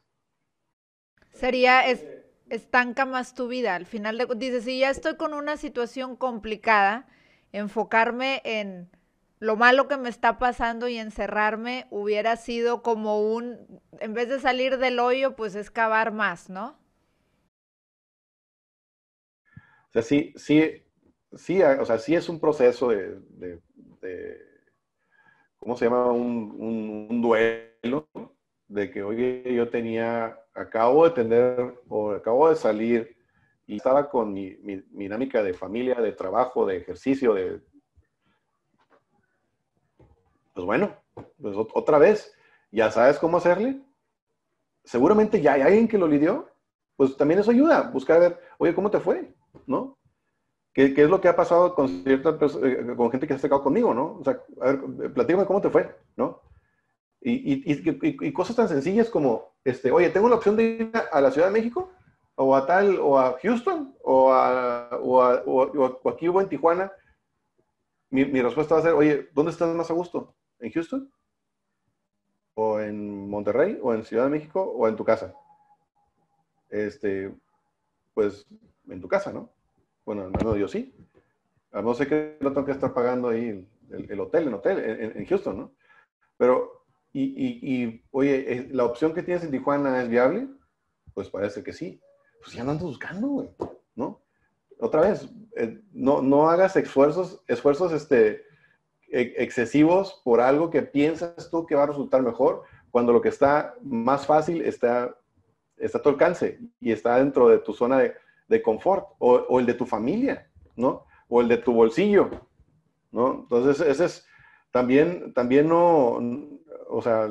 Sería, es, estanca más tu vida. Al final de, dices, si ya estoy con una situación complicada, enfocarme en lo malo que me está pasando y encerrarme hubiera sido como un, en vez de salir del hoyo, pues excavar más, ¿no? O sea, sí, sí, sí, o sea, sí es un proceso de, ¿cómo se llama? Un, duelo de que, oye, yo tenía acabo de tener o acabo de salir y estaba con mi, dinámica de familia, de trabajo, de ejercicio, de... Pues bueno, pues otra vez, ¿ya sabes cómo hacerle? Seguramente ya hay alguien que lo lidió, pues también eso ayuda, buscar a ver, oye, ¿cómo te fue? ¿No? ¿Qué, es lo que ha pasado con cierta eh, con gente que se ha acercado conmigo, ¿no? O sea, a ver, platícame cómo te fue, ¿no? Y, cosas tan sencillas como, este, oye, tengo la opción de ir a la Ciudad de México, o a tal, o a Houston, o, a, o, a, o, aquí o en Tijuana. Mi, mi, respuesta va a ser, oye, ¿dónde estás más a gusto? ¿En Houston? ¿O en Monterrey? ¿O en Ciudad de México? ¿O en tu casa? Este, pues, en tu casa, ¿no? Bueno, no, yo sí. No sé qué lo tengo que estar pagando ahí el, hotel, en hotel, en, Houston, ¿no? Pero y, oye, eh, ¿la opción que tienes en Tijuana es viable? Pues parece que sí. Pues ya no andas buscando, güey, ¿no? Otra vez, eh, no, no hagas esfuerzos, esfuerzos este, excesivos por algo que piensas tú que va a resultar mejor, cuando lo que está más fácil está, está a tu alcance y está dentro de tu zona de, de confort, o, el de tu familia, ¿no? O el de tu bolsillo, ¿no? Entonces, ese es, también, también no, o sea,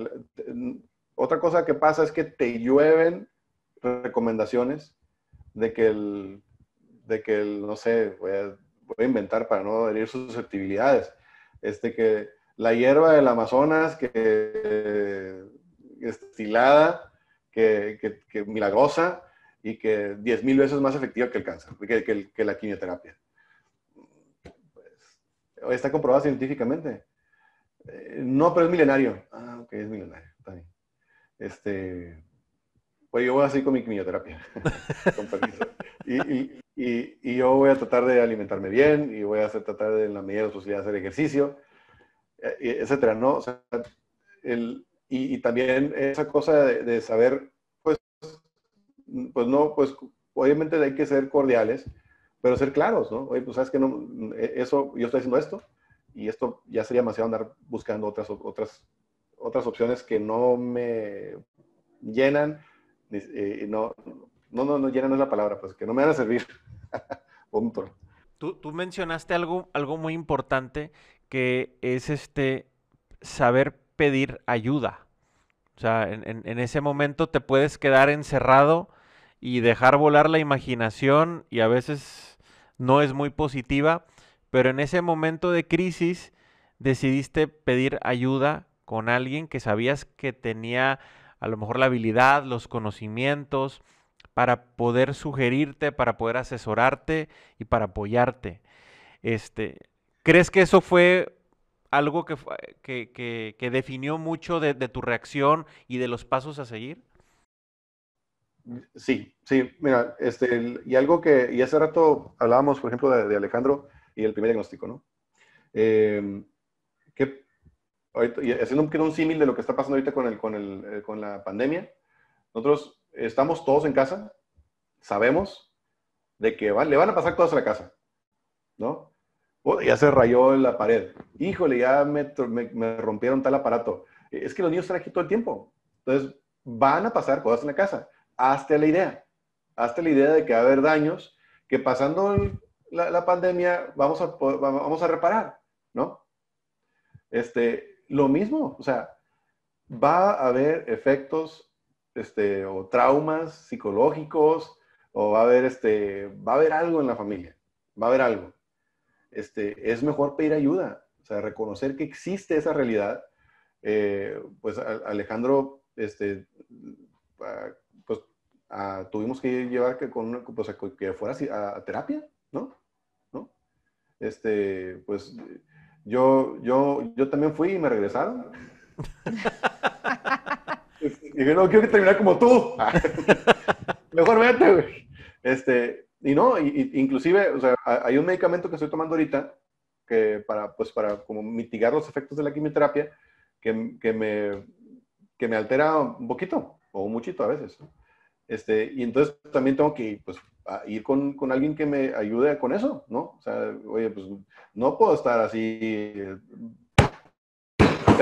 otra cosa que pasa es que te llueven recomendaciones de que el, de que el, no sé, voy a, inventar para no herir susceptibilidades, este, que la hierba del Amazonas, que estilada, que, que, milagrosa y que 10 mil veces más efectiva que el cáncer, que, que la quimioterapia. Pues, está comprobado científicamente. Eh, no, pero es milenario. Ah, ok, es milenario. Está bien. Este, pues yo voy a seguir con mi quimioterapia. con permiso. Y, y, y, yo voy a tratar de alimentarme bien y voy a hacer, tratar de, en la medida de la posibilidad, hacer ejercicio, eh, etcétera, ¿no? O sea, el, y, también esa cosa de, saber, pues, pues no, pues obviamente hay que ser cordiales, pero ser claros, ¿no? Oye, pues sabes que no, e, eso, yo estoy haciendo esto y esto ya sería demasiado andar buscando otras, otras, otras opciones que no me llenan, eh, no, no, no, no llenan no es la palabra, pues que no me van a servir. Punto. Tú, tú mencionaste algo, algo muy importante que es este saber pedir ayuda. O sea, en, en, ese momento te puedes quedar encerrado y dejar volar la imaginación y a veces no es muy positiva, pero en ese momento de crisis decidiste pedir ayuda con alguien que sabías que tenía a lo mejor la habilidad, los conocimientos para poder sugerirte, para poder asesorarte y para apoyarte. Este, ¿Crees que eso fue algo que, que, que, definió mucho de, tu reacción y de los pasos a seguir? Sí, sí, mira, este, y algo que, y hace rato hablábamos, por ejemplo, de, Alejandro y el primer diagnóstico, ¿no? Eh, haciendo un, un símil de lo que está pasando ahorita con, el, con, el, eh, con la pandemia, nosotros estamos todos en casa, sabemos de que le van a pasar cosas a la casa, ¿no? Oh, ya se rayó la pared. Híjole, ya me, rompieron tal aparato. Es que los niños están aquí todo el tiempo. Entonces, van a pasar cosas en la casa. Hazte la idea. Hazte la idea de que va a haber daños que pasando la, pandemia vamos a, vamos a reparar, ¿no? Este, lo mismo, o sea, va a haber efectos este, o traumas psicológicos o va a haber, este, va a haber algo en la familia, va a haber algo este, es mejor pedir ayuda, o sea, reconocer que existe esa realidad. Eh, pues Alejandro, este, pues tuvimos que llevar que, con, pues, que fuera a, terapia, ¿no? ¿no? Este, pues yo, yo, yo también fui y me regresaron. y yo no quiero que termine como tú. Mejor vete, güey. Este, y no, y, inclusive, o sea, hay un medicamento que estoy tomando ahorita que para, pues, para como mitigar los efectos de la quimioterapia que, que me, que me altera un poquito o un muchito a veces. Este, y entonces también tengo que pues, ir con, con, alguien que me ayude con eso, ¿no? O sea, oye, pues no puedo estar así.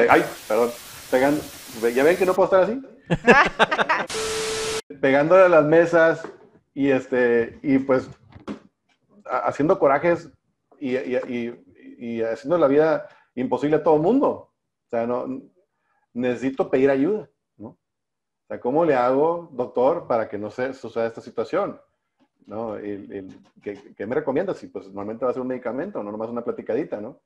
Ay, perdón. Pegando. ¿Ya ven que no puedo estar así? Pegándole a las mesas, y, este, y pues haciendo corajes y, y, haciendo la vida imposible a todo el mundo. O sea, no, necesito pedir ayuda, ¿no? O sea, ¿cómo le hago, doctor, para que no se suceda esta situación? ¿No? ¿qué, me recomiendas? Y pues normalmente va a ser un medicamento, no nomás una platicadita, ¿no?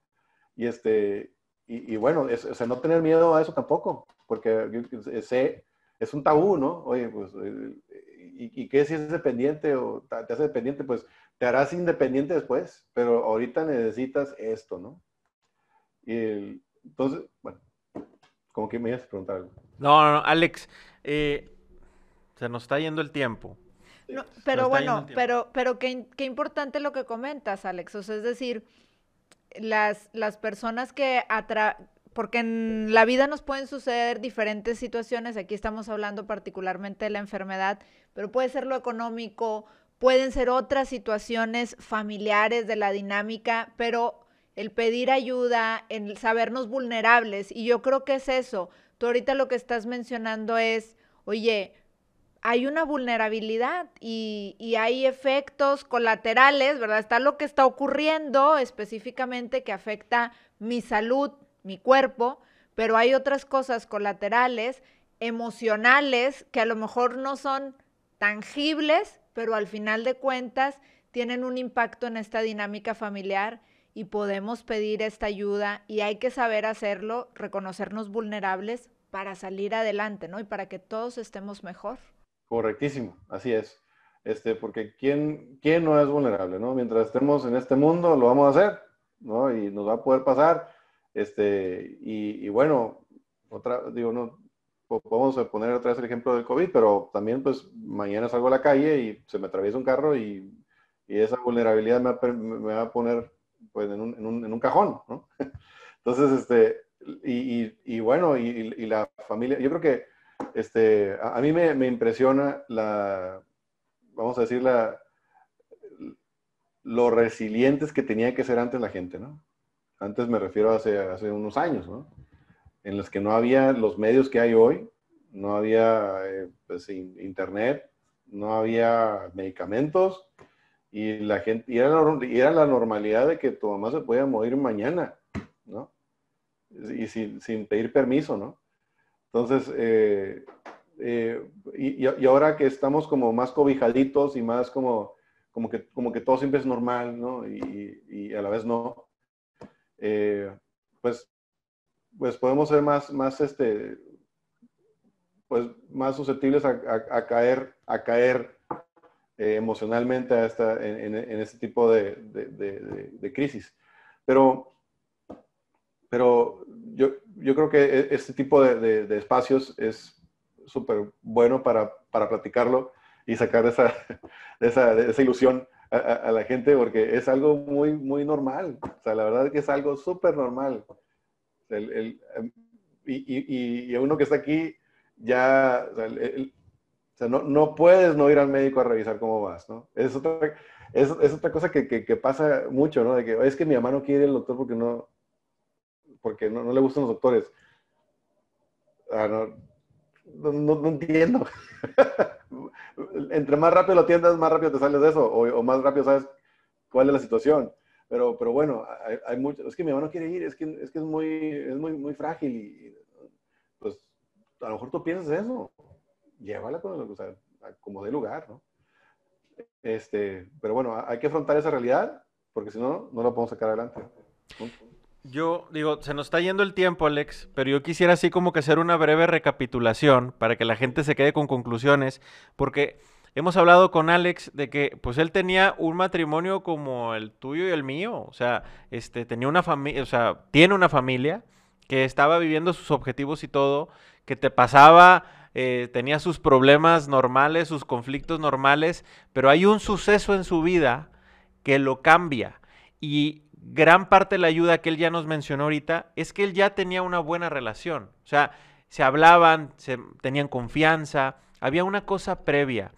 Y este, y, bueno, es, o sea, no tener miedo a eso tampoco, porque sé, es un tabú, ¿no? Oye, pues eh, y, qué si es dependiente o te hace dependiente, pues te harás independiente después, pero ahorita necesitas esto, ¿no? Y entonces, bueno, como que me ibas a preguntar algo. No, no, no Alex, eh, se nos está yendo el tiempo. Pero bueno, pero, pero qué, qué, importante lo que comentas, Alex. O sea, es decir, las, las personas que atra porque en la vida nos pueden suceder diferentes situaciones, aquí estamos hablando particularmente de la enfermedad, pero puede ser lo económico, pueden ser otras situaciones familiares de la dinámica, pero el pedir ayuda, el sabernos vulnerables, y yo creo que es eso. Tú ahorita lo que estás mencionando es, oye, hay una vulnerabilidad y, hay efectos colaterales, ¿verdad? Está lo que está ocurriendo específicamente que afecta mi salud, mi cuerpo, pero hay otras cosas colaterales, emocionales, que a lo mejor no son tangibles, pero al final de cuentas tienen un impacto en esta dinámica familiar y podemos pedir esta ayuda y hay que saber hacerlo, reconocernos vulnerables para salir adelante, ¿no? Y para que todos estemos mejor. Correctísimo, así es. Este, porque ¿quién, quién no es vulnerable, ¿no? Mientras estemos en este mundo, lo vamos a hacer, ¿no? Y nos va a poder pasar. Este, y, y bueno, otra, digo, no, podemos poner otra vez el ejemplo del COVID, pero también pues mañana salgo a la calle y se me atraviesa un carro y, y esa vulnerabilidad me va, me va, a poner pues en un, en un, en un cajón, ¿no? Entonces, este, y, y, bueno, y, la familia, yo creo que este, a, mí me, impresiona la, vamos a decir, la, lo resilientes que tenía que ser antes la gente, ¿no? Antes me refiero a hace, unos años, ¿no? En los que no había los medios que hay hoy, no había eh, pues, internet, no había medicamentos, y la gente, y era, la normalidad de que tu mamá se podía morir mañana, ¿no? Y sin pedir permiso, ¿no? Entonces, eh, eh, y, ahora que estamos como más cobijaditos y más como, como, que, como que todo siempre es normal, ¿no? Y, a la vez no, eh, pues, pues podemos ser más, más, este, pues más susceptibles a, caer, a caer emocionalmente en, este tipo de, de, de, de, crisis. Pero, pero yo, yo creo que e, este tipo de, espacios es súper bueno para, para, platicarlo y sacar esa, esa, esa ilusión a, a, la gente porque es algo muy, muy normal. O sea, la verdad es que es algo súper normal. El, el, y, y, y, uno que está aquí ya, o sea, el, o sea, no, no, puedes no ir al médico a revisar cómo vas, ¿no? Es otra, es, es otra cosa que, que, que, pasa mucho, ¿no? De que es que mi mamá no quiere ir al doctor porque no, porque no, no le gustan los doctores. Ah, no, entiendo. Entre más rápido lo atiendas, más rápido te sales de eso, o, más rápido sabes cuál es la situación. Pero, pero bueno, hay, hay mucho, es que mi mamá no quiere ir, es que es, muy, es muy, muy frágil y pues a lo mejor tú piensas eso llévala con, o sea, como de lugar, ¿no? Este, pero bueno, hay que afrontar esa realidad porque si no, no lo podemos sacar adelante. Yo digo, se nos está yendo el tiempo, Alex, pero yo quisiera así como que hacer una breve recapitulación para que la gente se quede con conclusiones, porque hemos hablado con Alex de que pues él tenía un matrimonio como el tuyo y el mío, o sea, este tenía una familia, o sea, tiene una familia que estaba viviendo sus objetivos y todo, que te pasaba eh, tenía sus problemas normales, sus conflictos normales, pero hay un suceso en su vida que lo cambia. Y gran parte de la ayuda que él ya nos mencionó ahorita es que él ya tenía una buena relación. O sea, se hablaban, se, tenían confianza, había una cosa previa.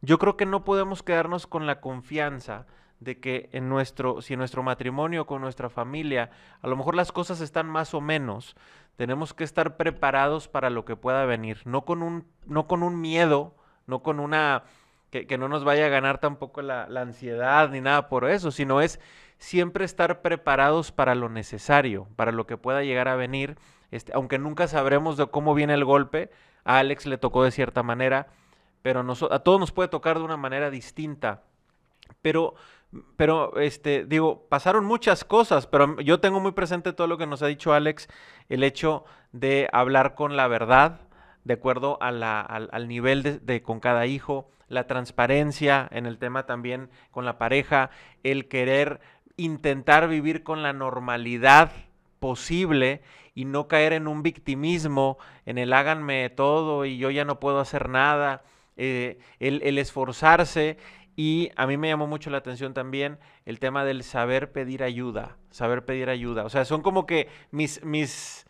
Yo creo que no podemos quedarnos con la confianza de que en nuestro, si en nuestro matrimonio con nuestra familia, a lo mejor las cosas están más o menos, tenemos que estar preparados para lo que pueda venir, no con un, no con un miedo, no con una, que, no nos vaya a ganar tampoco la, la, ansiedad ni nada por eso, sino es siempre estar preparados para lo necesario, para lo que pueda llegar a venir, este, aunque nunca sabremos de cómo viene el golpe, a Alex le tocó de cierta manera, pero a todos nos puede tocar de una manera distinta. Pero pero este, digo, pasaron muchas cosas, pero yo tengo muy presente todo lo que nos ha dicho Alex, el hecho de hablar con la verdad, de acuerdo al, nivel de, con cada hijo, la transparencia en el tema también con la pareja, el querer intentar vivir con la normalidad posible y no caer en un victimismo, en el háganme todo y yo ya no puedo hacer nada, eh, el, el esforzarse y a mí me llamó mucho la atención también el tema del saber pedir ayuda, saber pedir ayuda. O sea, son como que mis, mis,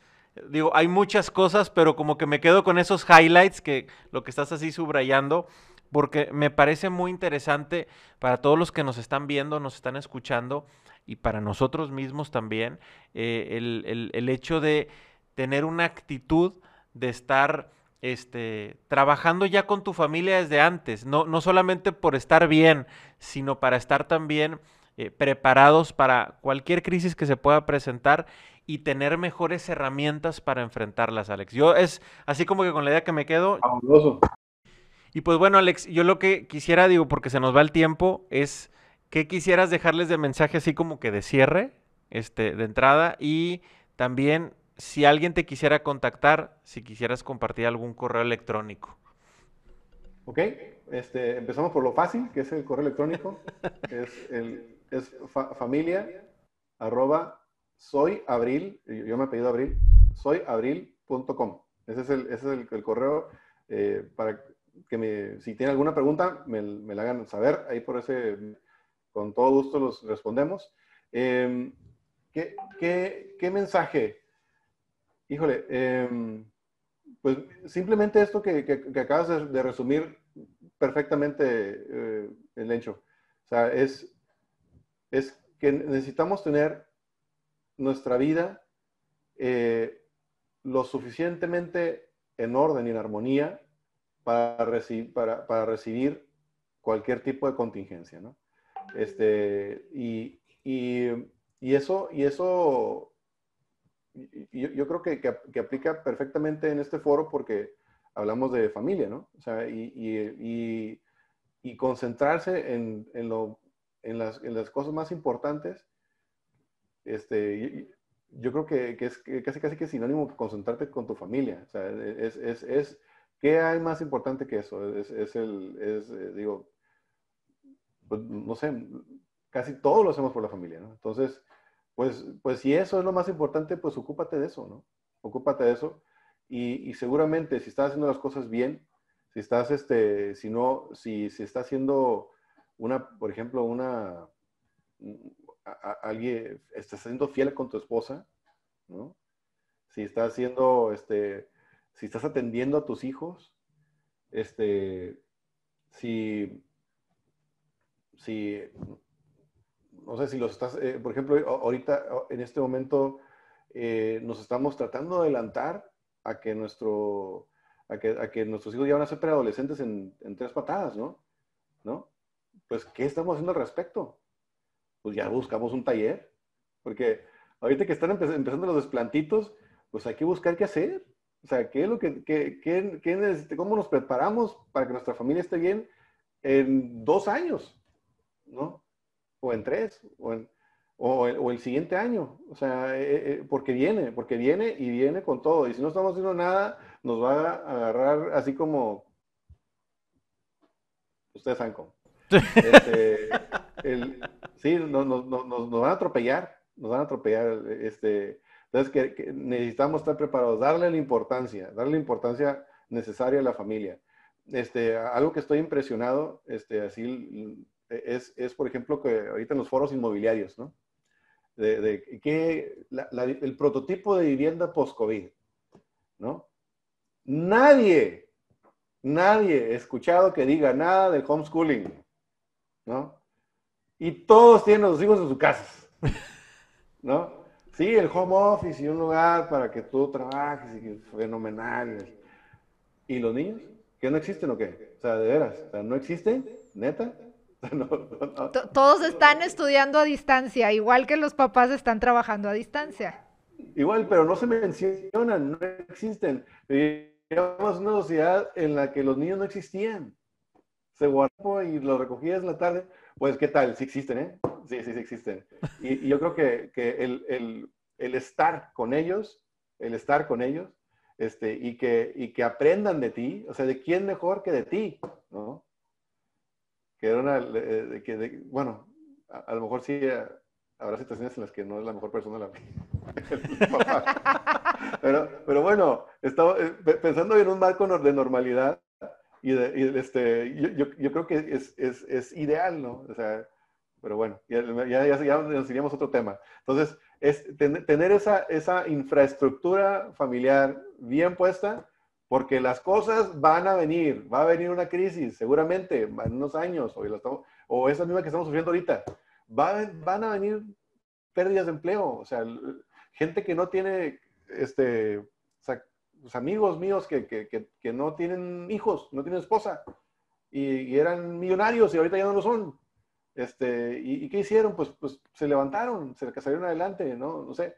digo, hay muchas cosas, pero como que me quedo con esos highlights que lo que estás así subrayando, porque me parece muy interesante para todos los que nos están viendo, nos están escuchando y para nosotros mismos también, eh, el, el, hecho de tener una actitud de estar este, trabajando ya con tu familia desde antes, no, no solamente por estar bien, sino para estar también eh, preparados para cualquier crisis que se pueda presentar y tener mejores herramientas para enfrentarlas, Alex. Yo es así como que con la idea que me quedo. Y pues bueno, Alex, yo lo que quisiera, digo, porque se nos va el tiempo, es ¿qué quisieras dejarles de mensaje así como que de cierre? este, de entrada. Y también, si alguien te quisiera contactar, si quisieras compartir algún correo electrónico. Ok, este, empezamos por lo fácil, que es el correo electrónico. es, el, es familia arroba soy abril, yo me he pedido abril, soyabril.com. Ese es el, ese es el, correo eh, para que me, si tienen alguna pregunta, me, me, la hagan saber. Ahí por ese, con todo gusto los respondemos. Em, ¿qué, qué, qué, mensaje? Híjole, em, pues simplemente esto que, que, acabas de, resumir perfectamente, eh, el hecho. O sea, es, es que necesitamos tener nuestra vida eh, lo suficientemente en orden y en armonía para, recibir, para, para recibir cualquier tipo de contingencia, ¿no? Este, y, y, y eso, y eso yo, yo creo que, que, aplica perfectamente en este foro porque hablamos de familia, ¿no? O sea, y, y, y concentrarse en, en, lo, en, las, en, las, cosas más importantes este, yo creo que, es casi, casi que sinónimo concentrarte con tu familia. O sea, es, es, es ¿qué hay más importante que eso? Es, el, es, eh, digo, pues, no sé, casi todo lo hacemos por la familia, ¿no? Entonces, pues, pues si eso es lo más importante, pues ocúpate de eso, ¿no? Ocúpate de eso. Y, y seguramente si estás haciendo las cosas bien, si estás, este, si no, si, si está haciendo una, por ejemplo, una, alguien, estás siendo fiel con tu esposa, ¿no? Si estás haciendo, este, si estás atendiendo a tus hijos, este, si, si, no sé si los estás, eh, por ejemplo, ahorita, en este momento, eh, nos estamos tratando de adelantar a que nuestro, a que, a que nuestros hijos ya van a ser preadolescentes en, tres patadas, ¿no? ¿No? Pues, ¿qué estamos haciendo al respecto? pues ya buscamos un taller, porque ahorita que están empezando los desplantitos, pues hay que buscar qué hacer. O sea, ¿qué es lo que, qué, qué, cómo nos preparamos para que nuestra familia esté bien en dos años, ¿no? O en tres, o, en, o, el siguiente año. O sea, eh, eh, porque viene, porque viene y viene con todo. Y si no estamos haciendo nada, nos va a agarrar así como... Ustedes saben cómo. Este, el, sí, nos, nos, nos, van a atropellar, nos van a atropellar. Este, entonces, que, necesitamos estar preparados, darle la importancia, darle la importancia necesaria a la familia. Este, algo que estoy impresionado, este, así, es, es, por ejemplo, que ahorita en los foros inmobiliarios, ¿no? De, que el prototipo de vivienda post-COVID, ¿no? Nadie, nadie escuchado que diga nada del homeschooling, ¿no? y todos tienen a sus hijos en sus casas, ¿no? Sí, el home office y un lugar para que tú trabajes y fenomenal. ¿Y los niños? ¿Que no existen o qué? O sea, de veras, ¿no existen? ¿Neta? Todos están estudiando a distancia, igual que los papás están trabajando a distancia. Igual, pero no se mencionan, no existen. Vivíamos una sociedad en la que los niños no existían. Se guardó y lo recogías en la tarde pues, ¿qué tal? Sí existen, ¿eh? Sí, sí, sí existen. Y, yo creo que, que el, el, el, estar con ellos, el estar con ellos, este, y, que, y que aprendan de ti, o sea, ¿de quién mejor que de ti? ¿No? Que era una, de, que, bueno, a, lo mejor sí eh, habrá situaciones en las que no es la mejor persona la pero, pero bueno, estaba eh, pensando en un marco de normalidad, y, este, yo, yo, creo que es, es, es, ideal, ¿no? O sea, pero bueno, ya, ya, ya, nos iríamos a otro tema. Entonces, es tener esa, esa infraestructura familiar bien puesta, porque las cosas van a venir, va a venir una crisis, seguramente, en unos años, o, o esa misma que estamos sufriendo ahorita, va, van a venir pérdidas de empleo, o sea, gente que no tiene, este, pues, amigos míos que, que, que, no tienen hijos, no tienen esposa, y, eran millonarios y ahorita ya no lo son. Este, y, qué hicieron? Pues, pues se levantaron, se salieron adelante, ¿no? No sé.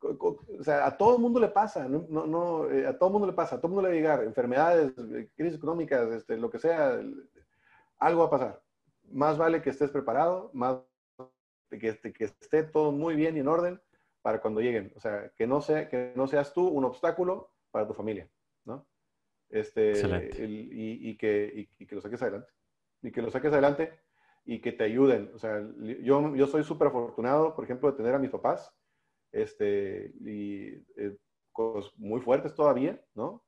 O sea, a todo el mundo le pasa, no, no, eh, a todo el mundo le pasa, a todo el mundo le va a llegar, enfermedades, crisis económicas, este, lo que sea, algo va a pasar. Más vale que estés preparado, más que, que esté todo muy bien y en orden para cuando lleguen. O sea, que no, sea, que no seas tú un obstáculo para tu familia, ¿no? Este, y, y, que, y, que lo saques adelante. Y que lo saques adelante y que te ayuden. O sea, yo, yo soy súper afortunado, por ejemplo, de tener a mis papás, este, y eh, muy fuertes todavía, ¿no?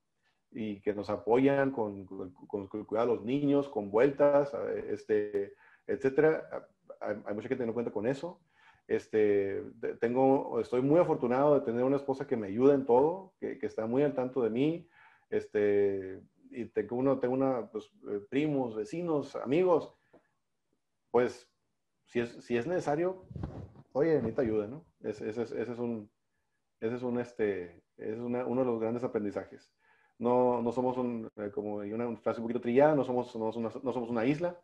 Y que nos apoyan con, con, con, cuidado a los niños, con vueltas, este, etcétera. Hay, hay, mucha gente que no cuenta con eso. Este, tengo, estoy muy afortunado de tener una esposa que me ayuda en todo, que, que está muy al tanto de mí. Este, y tengo, uno, tengo una, pues, eh, primos, vecinos, amigos. Pues, si es, si es necesario, oye, necesita ayuda, ¿no? Ese, ese, ese es un, ese es un, este, es una, uno de los grandes aprendizajes. No, no somos un, eh, como una frase un poquito trillada, no somos, no, una, no somos una isla,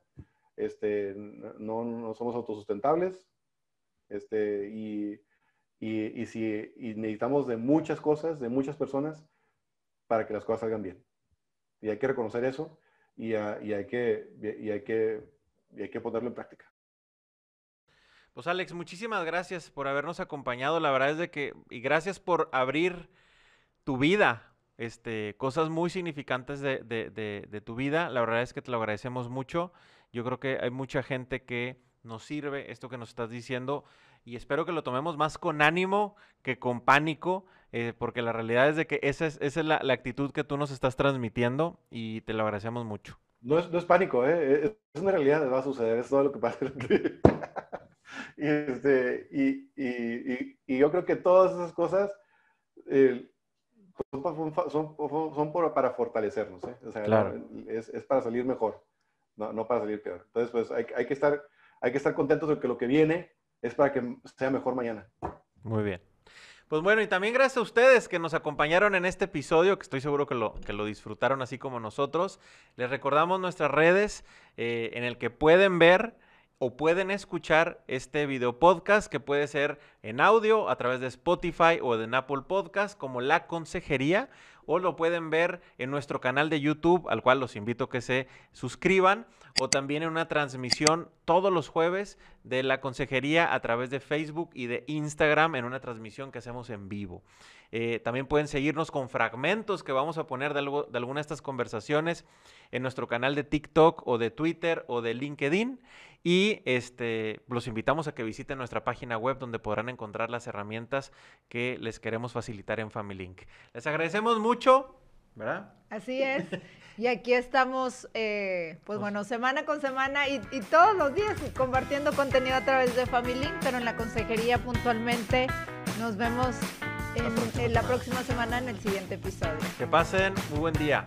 este, no, no somos autosustentables, este, y, y, y, si, y necesitamos de muchas cosas, de muchas personas, para que las cosas salgan bien. Y hay que reconocer eso y, y hay, que, y hay, que, y hay que ponerlo en práctica. Pues Alex, muchísimas gracias por habernos acompañado. La verdad es de que, y gracias por abrir tu vida, este, cosas muy significantes de, de, de, tu vida. La verdad es que te lo agradecemos mucho. Yo creo que hay mucha gente que nos sirve esto que nos estás diciendo y espero que lo tomemos más con ánimo que con pánico, eh, porque la realidad es de que esa es, esa es la, la, actitud que tú nos estás transmitiendo y te lo agradecemos mucho. No es, no es pánico, ¿eh? es una realidad, va a suceder, es todo lo que pasa. y, este, y, y, y, yo creo que todas esas cosas eh, son, son, son por, para fortalecernos, ¿eh? o sea, claro. es, es, para salir mejor, no, no, para salir peor. Entonces, pues hay, hay, que estar, hay que estar contentos de que lo que viene es para que sea mejor mañana. Muy bien. Pues bueno, y también gracias a ustedes que nos acompañaron en este episodio, que estoy seguro que lo, que lo disfrutaron así como nosotros. Les recordamos nuestras redes eh, en el que pueden ver o pueden escuchar este video podcast que puede ser en audio a través de Spotify o de Apple Podcast como La Consejería o lo pueden ver en nuestro canal de YouTube al cual los invito a que se suscriban o también en una transmisión todos los jueves de La Consejería a través de Facebook y de Instagram en una transmisión que hacemos en vivo. Eh, también pueden seguirnos con fragmentos que vamos a poner de, alguna de estas conversaciones en nuestro canal de TikTok o de Twitter o de LinkedIn. Y este, los invitamos a que visiten nuestra página web donde podrán encontrar las herramientas que les queremos facilitar en FamilyLink. Les agradecemos mucho, ¿verdad? Así es. Y aquí estamos, eh, pues bueno, semana con semana y, y, todos los días compartiendo contenido a través de FamilyLink, pero en la consejería puntualmente. Nos vemos en, en la próxima semana en el siguiente episodio. Que pasen muy buen día.